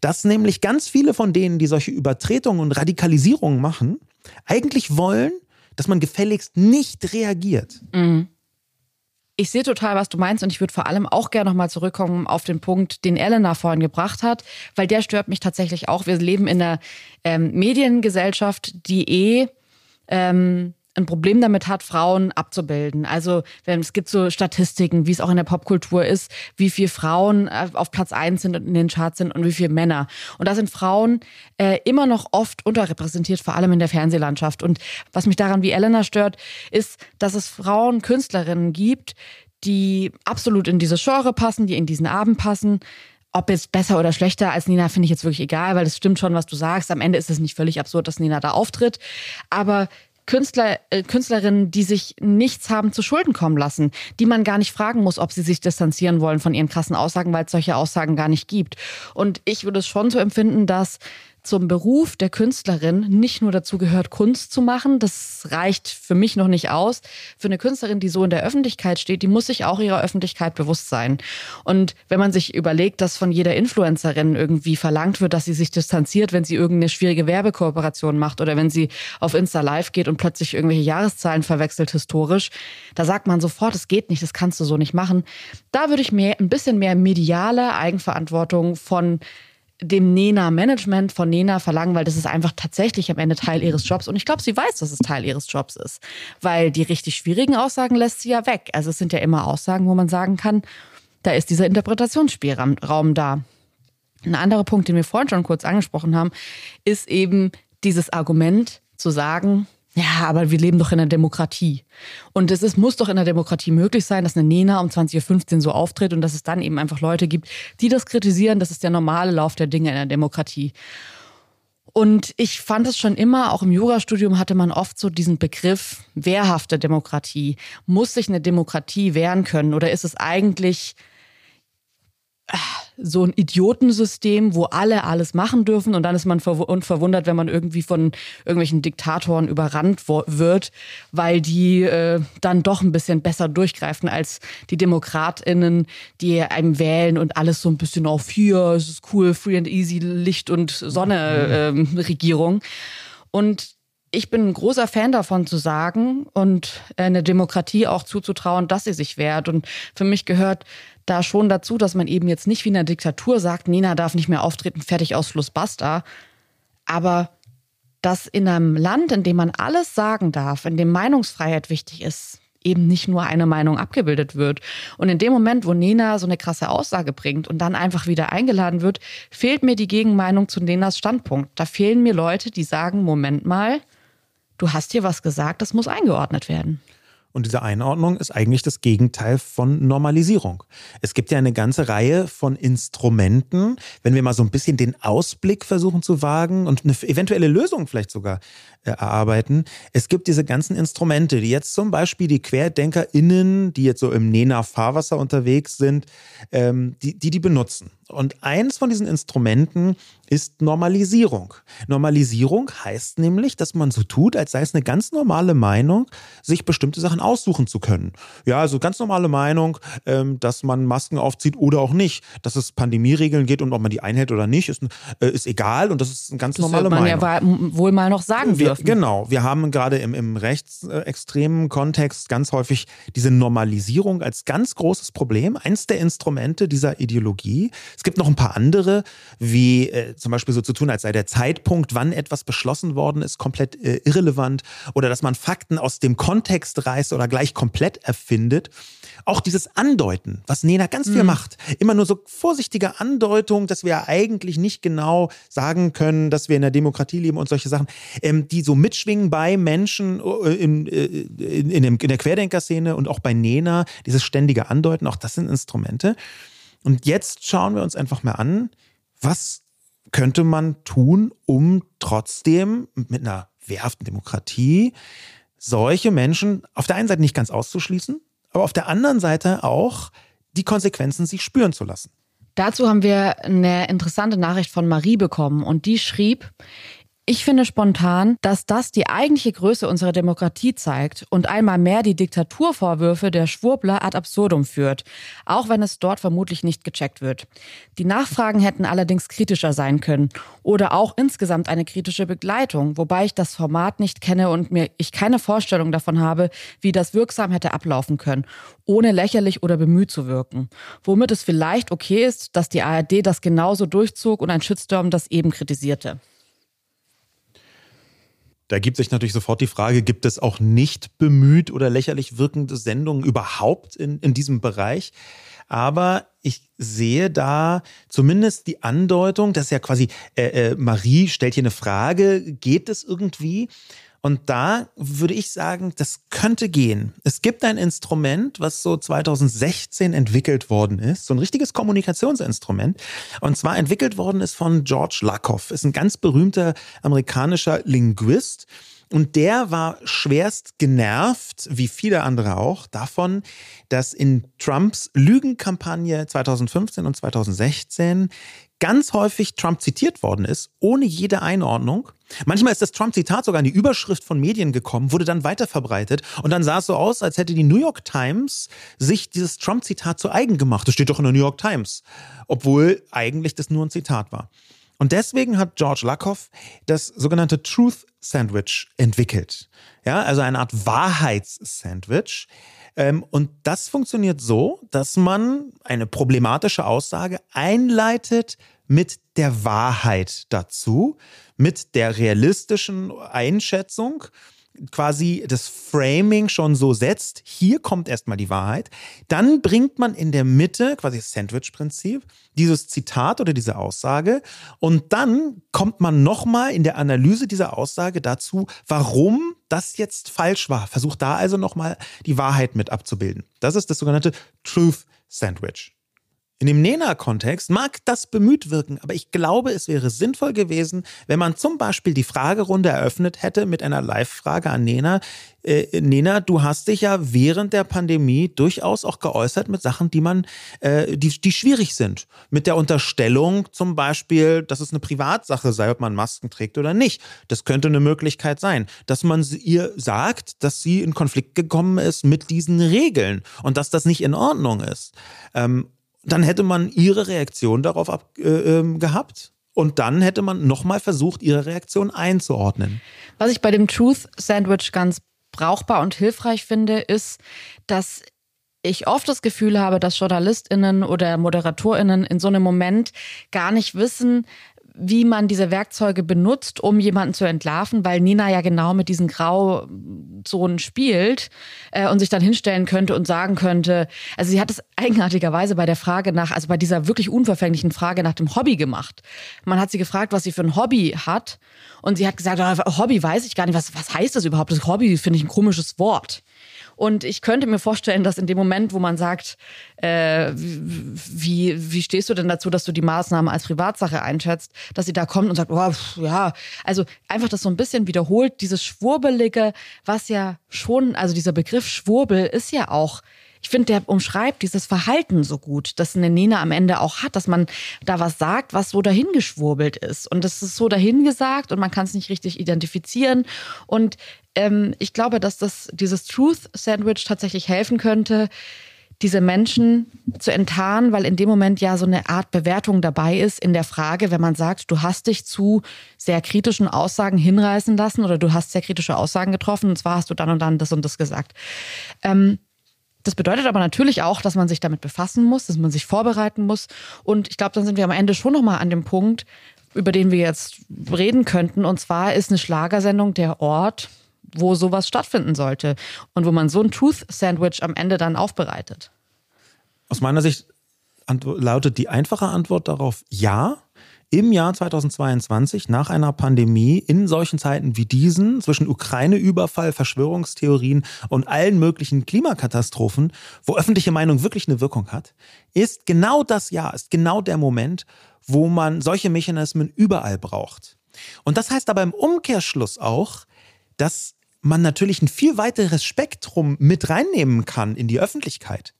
dass nämlich ganz viele von denen, die solche Übertretungen und Radikalisierungen machen, eigentlich wollen, dass man gefälligst nicht reagiert. Mhm. Ich sehe total, was du meinst und ich würde vor allem auch gerne nochmal zurückkommen auf den Punkt, den Elena vorhin gebracht hat, weil der stört mich tatsächlich auch. Wir leben in einer ähm, Mediengesellschaft, die eh ähm, ein Problem damit hat, Frauen abzubilden. Also wenn, es gibt so Statistiken, wie es auch in der Popkultur ist, wie viele Frauen äh, auf Platz eins sind und in den Charts sind und wie viele Männer. Und da sind Frauen äh, immer noch oft unterrepräsentiert, vor allem in der Fernsehlandschaft. Und was mich daran wie Elena stört, ist, dass es Frauen, Künstlerinnen gibt, die absolut in dieses Genre passen, die in diesen Abend passen, ob jetzt besser oder schlechter als Nina, finde ich jetzt wirklich egal, weil es stimmt schon, was du sagst. Am Ende ist es nicht völlig absurd, dass Nina da auftritt. Aber Künstler, äh, Künstlerinnen, die sich nichts haben zu Schulden kommen lassen, die man gar nicht fragen muss, ob sie sich distanzieren wollen von ihren krassen Aussagen, weil es solche Aussagen gar nicht gibt. Und ich würde es schon so empfinden, dass zum Beruf der Künstlerin nicht nur dazu gehört, Kunst zu machen. Das reicht für mich noch nicht aus. Für eine Künstlerin, die so in der Öffentlichkeit steht, die muss sich auch ihrer Öffentlichkeit bewusst sein. Und wenn man sich überlegt, dass von jeder Influencerin irgendwie verlangt wird, dass sie sich distanziert, wenn sie irgendeine schwierige Werbekooperation macht oder wenn sie auf Insta Live geht und plötzlich irgendwelche Jahreszahlen verwechselt historisch, da sagt man sofort, es geht nicht, das kannst du so nicht machen. Da würde ich mir ein bisschen mehr mediale Eigenverantwortung von dem Nena-Management von Nena verlangen, weil das ist einfach tatsächlich am Ende Teil ihres Jobs. Und ich glaube, sie weiß, dass es Teil ihres Jobs ist. Weil die richtig schwierigen Aussagen lässt sie ja weg. Also es sind ja immer Aussagen, wo man sagen kann, da ist dieser Interpretationsspielraum da. Ein anderer Punkt, den wir vorhin schon kurz angesprochen haben, ist eben dieses Argument zu sagen, ja, aber wir leben doch in einer Demokratie. Und es ist, muss doch in der Demokratie möglich sein, dass eine Nena um 20.15 Uhr so auftritt und dass es dann eben einfach Leute gibt, die das kritisieren. Das ist der normale Lauf der Dinge in der Demokratie. Und ich fand es schon immer, auch im Jurastudium hatte man oft so diesen Begriff wehrhafte Demokratie. Muss sich eine Demokratie wehren können oder ist es eigentlich so ein Idiotensystem, wo alle alles machen dürfen und dann ist man verwundert, wenn man irgendwie von irgendwelchen Diktatoren überrannt wird, weil die äh, dann doch ein bisschen besser durchgreifen als die DemokratInnen, die einem wählen und alles so ein bisschen auf hier, es ist cool, free and easy, Licht und Sonne mhm. äh, Regierung. Und ich bin ein großer Fan davon zu sagen und eine Demokratie auch zuzutrauen, dass sie sich wehrt. Und für mich gehört da schon dazu, dass man eben jetzt nicht wie in einer Diktatur sagt, Nina darf nicht mehr auftreten, fertig aus Schluss, basta. Aber dass in einem Land, in dem man alles sagen darf, in dem Meinungsfreiheit wichtig ist, eben nicht nur eine Meinung abgebildet wird. Und in dem Moment, wo Nena so eine krasse Aussage bringt und dann einfach wieder eingeladen wird, fehlt mir die Gegenmeinung zu Nenas Standpunkt. Da fehlen mir Leute, die sagen, Moment mal, du hast hier was gesagt, das muss eingeordnet werden. Und diese Einordnung ist eigentlich das Gegenteil von Normalisierung. Es gibt ja eine ganze Reihe von Instrumenten, wenn wir mal so ein bisschen den Ausblick versuchen zu wagen und eine eventuelle Lösung vielleicht sogar äh, erarbeiten. Es gibt diese ganzen Instrumente, die jetzt zum Beispiel die QuerdenkerInnen, die jetzt so im Nena-Fahrwasser unterwegs sind, ähm, die, die die benutzen. Und eins von diesen Instrumenten ist Normalisierung. Normalisierung heißt nämlich, dass man so tut, als sei es eine ganz normale Meinung, sich bestimmte Sachen aussuchen zu können. Ja, also ganz normale Meinung, ähm, dass man Masken aufzieht oder auch nicht. Dass es Pandemieregeln geht und ob man die einhält oder nicht, ist, äh, ist egal und das ist eine ganz das normale Meinung. Das man ja wohl mal noch sagen wir, dürfen. Genau, wir haben gerade im, im rechtsextremen Kontext ganz häufig diese Normalisierung als ganz großes Problem, eins der Instrumente dieser Ideologie. Es gibt noch ein paar andere, wie äh, zum Beispiel so zu tun, als sei der Zeitpunkt, wann etwas beschlossen worden ist, komplett äh, irrelevant oder dass man Fakten aus dem Kontext reißt oder gleich komplett erfindet. Auch dieses Andeuten, was Nena ganz viel mhm. macht, immer nur so vorsichtige Andeutung, dass wir eigentlich nicht genau sagen können, dass wir in der Demokratie leben und solche Sachen, ähm, die so mitschwingen bei Menschen äh, in, äh, in, in, in der Querdenker-Szene und auch bei Nena, dieses ständige Andeuten, auch das sind Instrumente. Und jetzt schauen wir uns einfach mal an, was könnte man tun, um trotzdem mit einer wehrhaften Demokratie solche Menschen auf der einen Seite nicht ganz auszuschließen, aber auf der anderen Seite auch die Konsequenzen sich spüren zu lassen. Dazu haben wir eine interessante Nachricht von Marie bekommen und die schrieb, ich finde spontan, dass das die eigentliche Größe unserer Demokratie zeigt und einmal mehr die Diktaturvorwürfe der Schwurbler ad absurdum führt, auch wenn es dort vermutlich nicht gecheckt wird. Die Nachfragen hätten allerdings kritischer sein können oder auch insgesamt eine kritische Begleitung, wobei ich das Format nicht kenne und mir ich keine Vorstellung davon habe, wie das wirksam hätte ablaufen können, ohne lächerlich oder bemüht zu wirken. Womit es vielleicht okay ist, dass die ARD das genauso durchzog und ein Shitstorm das eben kritisierte. Da gibt sich natürlich sofort die Frage, gibt es auch nicht bemüht oder lächerlich wirkende Sendungen überhaupt in, in diesem Bereich? Aber ich sehe da zumindest die Andeutung, dass ja quasi äh, äh, Marie stellt hier eine Frage, geht es irgendwie? Und da würde ich sagen, das könnte gehen. Es gibt ein Instrument, was so 2016 entwickelt worden ist, so ein richtiges Kommunikationsinstrument. Und zwar entwickelt worden ist von George Lakoff, ist ein ganz berühmter amerikanischer Linguist. Und der war schwerst genervt, wie viele andere auch, davon, dass in Trumps Lügenkampagne 2015 und 2016 ganz häufig Trump zitiert worden ist, ohne jede Einordnung. Manchmal ist das Trump-Zitat sogar in die Überschrift von Medien gekommen, wurde dann weiterverbreitet und dann sah es so aus, als hätte die New York Times sich dieses Trump-Zitat zu eigen gemacht. Das steht doch in der New York Times, obwohl eigentlich das nur ein Zitat war. Und deswegen hat George Lakoff das sogenannte Truth Sandwich entwickelt. Ja, also eine Art Wahrheitssandwich. Ähm, und das funktioniert so, dass man eine problematische Aussage einleitet mit der Wahrheit dazu, mit der realistischen Einschätzung quasi das Framing schon so setzt, hier kommt erstmal die Wahrheit, dann bringt man in der Mitte, quasi das Sandwich-Prinzip, dieses Zitat oder diese Aussage. Und dann kommt man nochmal in der Analyse dieser Aussage dazu, warum das jetzt falsch war. Versucht da also nochmal die Wahrheit mit abzubilden. Das ist das sogenannte Truth Sandwich. In dem Nena-Kontext mag das bemüht wirken, aber ich glaube, es wäre sinnvoll gewesen, wenn man zum Beispiel die Fragerunde eröffnet hätte mit einer Live-Frage an Nena. Äh, Nena, du hast dich ja während der Pandemie durchaus auch geäußert mit Sachen, die man, äh, die, die schwierig sind. Mit der Unterstellung zum Beispiel, dass es eine Privatsache sei, ob man Masken trägt oder nicht. Das könnte eine Möglichkeit sein, dass man ihr sagt, dass sie in Konflikt gekommen ist mit diesen Regeln und dass das nicht in Ordnung ist. Ähm, dann hätte man ihre Reaktion darauf ab, äh, ähm, gehabt. Und dann hätte man nochmal versucht, ihre Reaktion einzuordnen. Was ich bei dem Truth Sandwich ganz brauchbar und hilfreich finde, ist, dass ich oft das Gefühl habe, dass JournalistInnen oder ModeratorInnen in so einem Moment gar nicht wissen, wie man diese Werkzeuge benutzt, um jemanden zu entlarven, weil Nina ja genau mit diesen Grauzonen spielt äh, und sich dann hinstellen könnte und sagen könnte, also sie hat es eigenartigerweise bei der Frage nach, also bei dieser wirklich unverfänglichen Frage nach dem Hobby gemacht. Man hat sie gefragt, was sie für ein Hobby hat und sie hat gesagt, oh, Hobby weiß ich gar nicht, was, was heißt das überhaupt? Das Hobby finde ich ein komisches Wort. Und ich könnte mir vorstellen, dass in dem Moment, wo man sagt, äh, wie, wie stehst du denn dazu, dass du die Maßnahmen als Privatsache einschätzt, dass sie da kommt und sagt, oh, pff, ja, also einfach das so ein bisschen wiederholt, dieses Schwurbelige, was ja schon, also dieser Begriff Schwurbel ist ja auch ich finde, der umschreibt dieses Verhalten so gut, dass eine Nena am Ende auch hat, dass man da was sagt, was so dahingeschwurbelt ist. Und das ist so dahingesagt und man kann es nicht richtig identifizieren. Und ähm, ich glaube, dass das dieses Truth Sandwich tatsächlich helfen könnte, diese Menschen zu enttarnen, weil in dem Moment ja so eine Art Bewertung dabei ist in der Frage, wenn man sagt, du hast dich zu sehr kritischen Aussagen hinreißen lassen oder du hast sehr kritische Aussagen getroffen und zwar hast du dann und dann das und das gesagt. Ähm, das bedeutet aber natürlich auch, dass man sich damit befassen muss, dass man sich vorbereiten muss. Und ich glaube, dann sind wir am Ende schon nochmal an dem Punkt, über den wir jetzt reden könnten. Und zwar ist eine Schlagersendung der Ort, wo sowas stattfinden sollte und wo man so ein Truth-Sandwich am Ende dann aufbereitet? Aus meiner Sicht lautet die einfache Antwort darauf ja. Im Jahr 2022, nach einer Pandemie, in solchen Zeiten wie diesen, zwischen Ukraine-Überfall, Verschwörungstheorien und allen möglichen Klimakatastrophen, wo öffentliche Meinung wirklich eine Wirkung hat, ist genau das Jahr, ist genau der Moment, wo man solche Mechanismen überall braucht. Und das heißt aber im Umkehrschluss auch, dass man natürlich ein viel weiteres Spektrum mit reinnehmen kann in die Öffentlichkeit.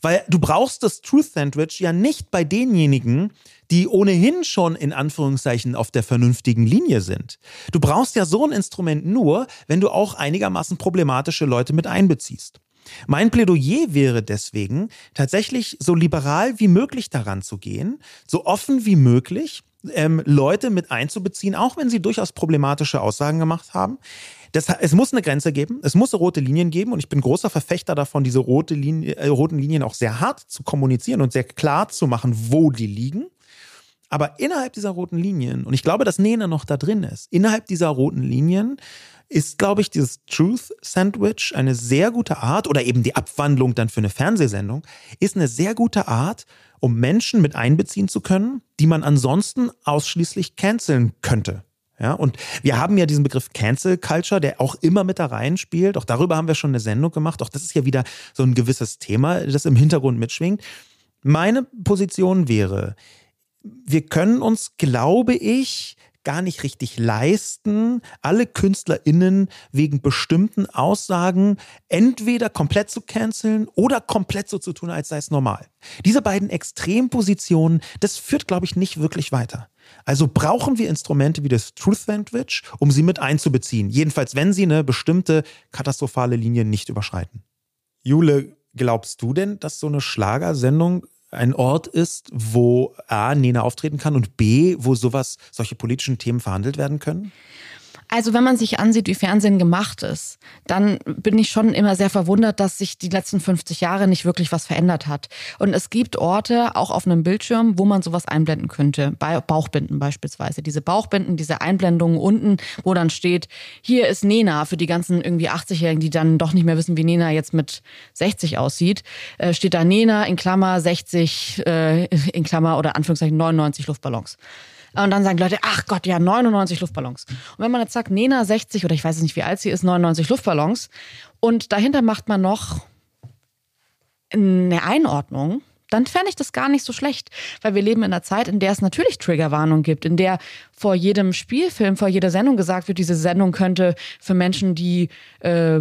Weil du brauchst das Truth Sandwich ja nicht bei denjenigen, die ohnehin schon in Anführungszeichen auf der vernünftigen Linie sind. Du brauchst ja so ein Instrument nur, wenn du auch einigermaßen problematische Leute mit einbeziehst. Mein Plädoyer wäre deswegen, tatsächlich so liberal wie möglich daran zu gehen, so offen wie möglich ähm, Leute mit einzubeziehen, auch wenn sie durchaus problematische Aussagen gemacht haben. Das, es muss eine Grenze geben, es muss rote Linien geben und ich bin großer Verfechter davon, diese rote Linie, äh, roten Linien auch sehr hart zu kommunizieren und sehr klar zu machen, wo die liegen. Aber innerhalb dieser roten Linien, und ich glaube, dass Nena noch da drin ist, innerhalb dieser roten Linien ist, glaube ich, dieses Truth Sandwich eine sehr gute Art, oder eben die Abwandlung dann für eine Fernsehsendung, ist eine sehr gute Art, um Menschen mit einbeziehen zu können, die man ansonsten ausschließlich canceln könnte. Ja, und wir haben ja diesen Begriff Cancel Culture, der auch immer mit da reinspielt. Auch darüber haben wir schon eine Sendung gemacht. Auch das ist ja wieder so ein gewisses Thema, das im Hintergrund mitschwingt. Meine Position wäre, wir können uns, glaube ich, gar nicht richtig leisten, alle KünstlerInnen wegen bestimmten Aussagen entweder komplett zu canceln oder komplett so zu tun, als sei es normal. Diese beiden Extrempositionen, das führt, glaube ich, nicht wirklich weiter. Also brauchen wir Instrumente wie das Truth Sandwich, um sie mit einzubeziehen. Jedenfalls, wenn sie eine bestimmte katastrophale Linie nicht überschreiten. Jule, glaubst du denn, dass so eine Schlagersendung ein Ort ist, wo A, Nena auftreten kann und B, wo sowas, solche politischen Themen verhandelt werden können? Also wenn man sich ansieht, wie Fernsehen gemacht ist, dann bin ich schon immer sehr verwundert, dass sich die letzten 50 Jahre nicht wirklich was verändert hat. Und es gibt Orte, auch auf einem Bildschirm, wo man sowas einblenden könnte. Bei Bauchbinden beispielsweise. Diese Bauchbinden, diese Einblendungen unten, wo dann steht, hier ist Nena für die ganzen irgendwie 80-Jährigen, die dann doch nicht mehr wissen, wie Nena jetzt mit 60 aussieht. Äh, steht da Nena in Klammer 60, äh, in Klammer oder Anführungszeichen 99 Luftballons. Und dann sagen Leute, ach Gott, ja, 99 Luftballons. Und wenn man jetzt sagt, Nena 60 oder ich weiß nicht, wie alt sie ist, 99 Luftballons und dahinter macht man noch eine Einordnung, dann fände ich das gar nicht so schlecht. Weil wir leben in einer Zeit, in der es natürlich Triggerwarnung gibt, in der vor jedem Spielfilm, vor jeder Sendung gesagt wird, diese Sendung könnte für Menschen, die äh,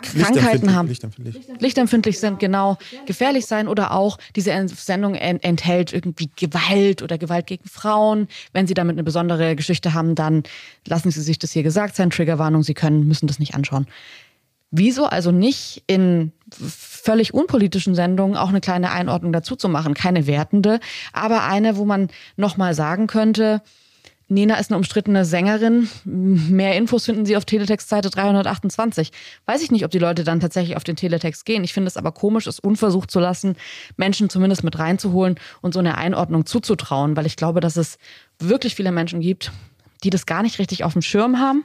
Krankheiten haben, lichtempfindlich. lichtempfindlich sind, genau, gefährlich sein oder auch diese Sendung enthält irgendwie Gewalt oder Gewalt gegen Frauen. Wenn Sie damit eine besondere Geschichte haben, dann lassen Sie sich das hier gesagt sein. Triggerwarnung, Sie können, müssen das nicht anschauen. Wieso also nicht in völlig unpolitischen Sendungen auch eine kleine Einordnung dazu zu machen? Keine wertende, aber eine, wo man nochmal sagen könnte, Nena ist eine umstrittene Sängerin. Mehr Infos finden Sie auf Teletext-Seite 328. Weiß ich nicht, ob die Leute dann tatsächlich auf den Teletext gehen. Ich finde es aber komisch, es unversucht zu lassen, Menschen zumindest mit reinzuholen und so eine Einordnung zuzutrauen, weil ich glaube, dass es wirklich viele Menschen gibt, die das gar nicht richtig auf dem Schirm haben,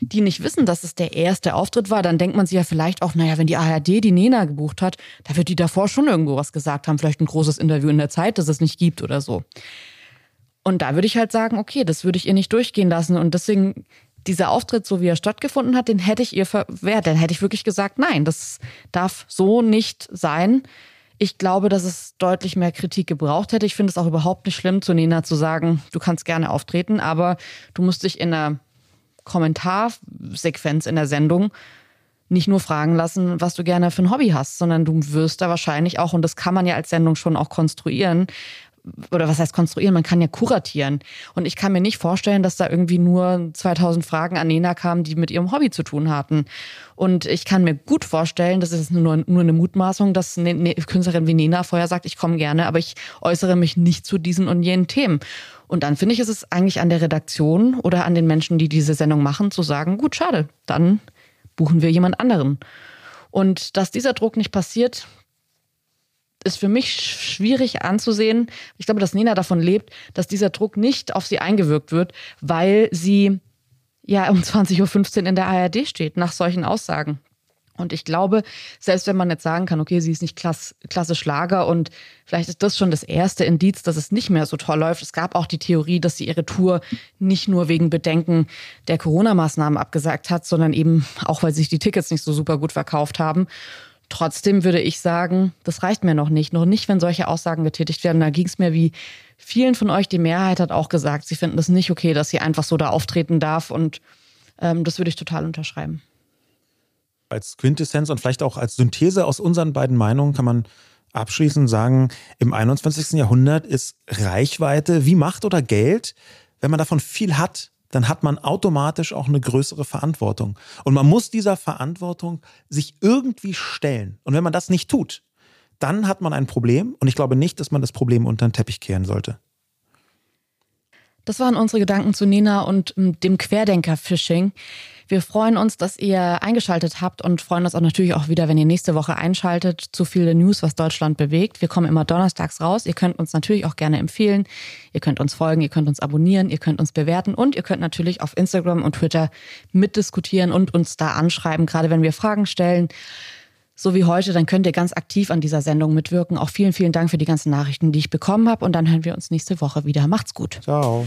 die nicht wissen, dass es der erste Auftritt war, dann denkt man sich ja vielleicht auch, naja, wenn die ARD die Nena gebucht hat, da wird die davor schon irgendwo was gesagt haben, vielleicht ein großes Interview in der Zeit, das es nicht gibt oder so. Und da würde ich halt sagen, okay, das würde ich ihr nicht durchgehen lassen. Und deswegen, dieser Auftritt, so wie er stattgefunden hat, den hätte ich ihr verwehrt. Dann hätte ich wirklich gesagt, nein, das darf so nicht sein. Ich glaube, dass es deutlich mehr Kritik gebraucht hätte. Ich finde es auch überhaupt nicht schlimm, zu Nena zu sagen, du kannst gerne auftreten, aber du musst dich in einer Kommentarsequenz in der Sendung nicht nur fragen lassen, was du gerne für ein Hobby hast, sondern du wirst da wahrscheinlich auch, und das kann man ja als Sendung schon auch konstruieren, oder was heißt konstruieren, man kann ja kuratieren. Und ich kann mir nicht vorstellen, dass da irgendwie nur 2000 Fragen an Nena kamen, die mit ihrem Hobby zu tun hatten. Und ich kann mir gut vorstellen, das ist nur, nur eine Mutmaßung, dass eine ne, Künstlerin wie Nena vorher sagt, ich komme gerne, aber ich äußere mich nicht zu diesen und jenen Themen. Und dann finde ich, ist es eigentlich an der Redaktion oder an den Menschen, die diese Sendung machen, zu sagen, gut, schade, dann buchen wir jemand anderen. Und dass dieser Druck nicht passiert, ist für mich schwierig anzusehen. Ich glaube, dass Nena davon lebt, dass dieser Druck nicht auf sie eingewirkt wird, weil sie ja um 20.15 Uhr in der ARD steht, nach solchen Aussagen. Und ich glaube, selbst wenn man jetzt sagen kann, okay, sie ist nicht klass, klasse Schlager und vielleicht ist das schon das erste Indiz, dass es nicht mehr so toll läuft. Es gab auch die Theorie, dass sie ihre Tour nicht nur wegen Bedenken der Corona-Maßnahmen abgesagt hat, sondern eben auch, weil sich die Tickets nicht so super gut verkauft haben. Trotzdem würde ich sagen, das reicht mir noch nicht. Noch nicht, wenn solche Aussagen getätigt werden. Da ging es mir wie vielen von euch, die Mehrheit hat auch gesagt, sie finden es nicht okay, dass sie einfach so da auftreten darf. Und ähm, das würde ich total unterschreiben. Als Quintessenz und vielleicht auch als Synthese aus unseren beiden Meinungen kann man abschließend sagen, im 21. Jahrhundert ist Reichweite wie Macht oder Geld, wenn man davon viel hat, dann hat man automatisch auch eine größere Verantwortung. Und man muss dieser Verantwortung sich irgendwie stellen. Und wenn man das nicht tut, dann hat man ein Problem. Und ich glaube nicht, dass man das Problem unter den Teppich kehren sollte. Das waren unsere Gedanken zu Nina und ähm, dem Querdenker-Phishing. Wir freuen uns, dass ihr eingeschaltet habt und freuen uns auch natürlich auch wieder, wenn ihr nächste Woche einschaltet zu viele News, was Deutschland bewegt. Wir kommen immer donnerstags raus. Ihr könnt uns natürlich auch gerne empfehlen. Ihr könnt uns folgen, ihr könnt uns abonnieren, ihr könnt uns bewerten und ihr könnt natürlich auf Instagram und Twitter mitdiskutieren und uns da anschreiben, gerade wenn wir Fragen stellen so wie heute, dann könnt ihr ganz aktiv an dieser Sendung mitwirken. Auch vielen, vielen Dank für die ganzen Nachrichten, die ich bekommen habe. Und dann hören wir uns nächste Woche wieder. Macht's gut. Ciao.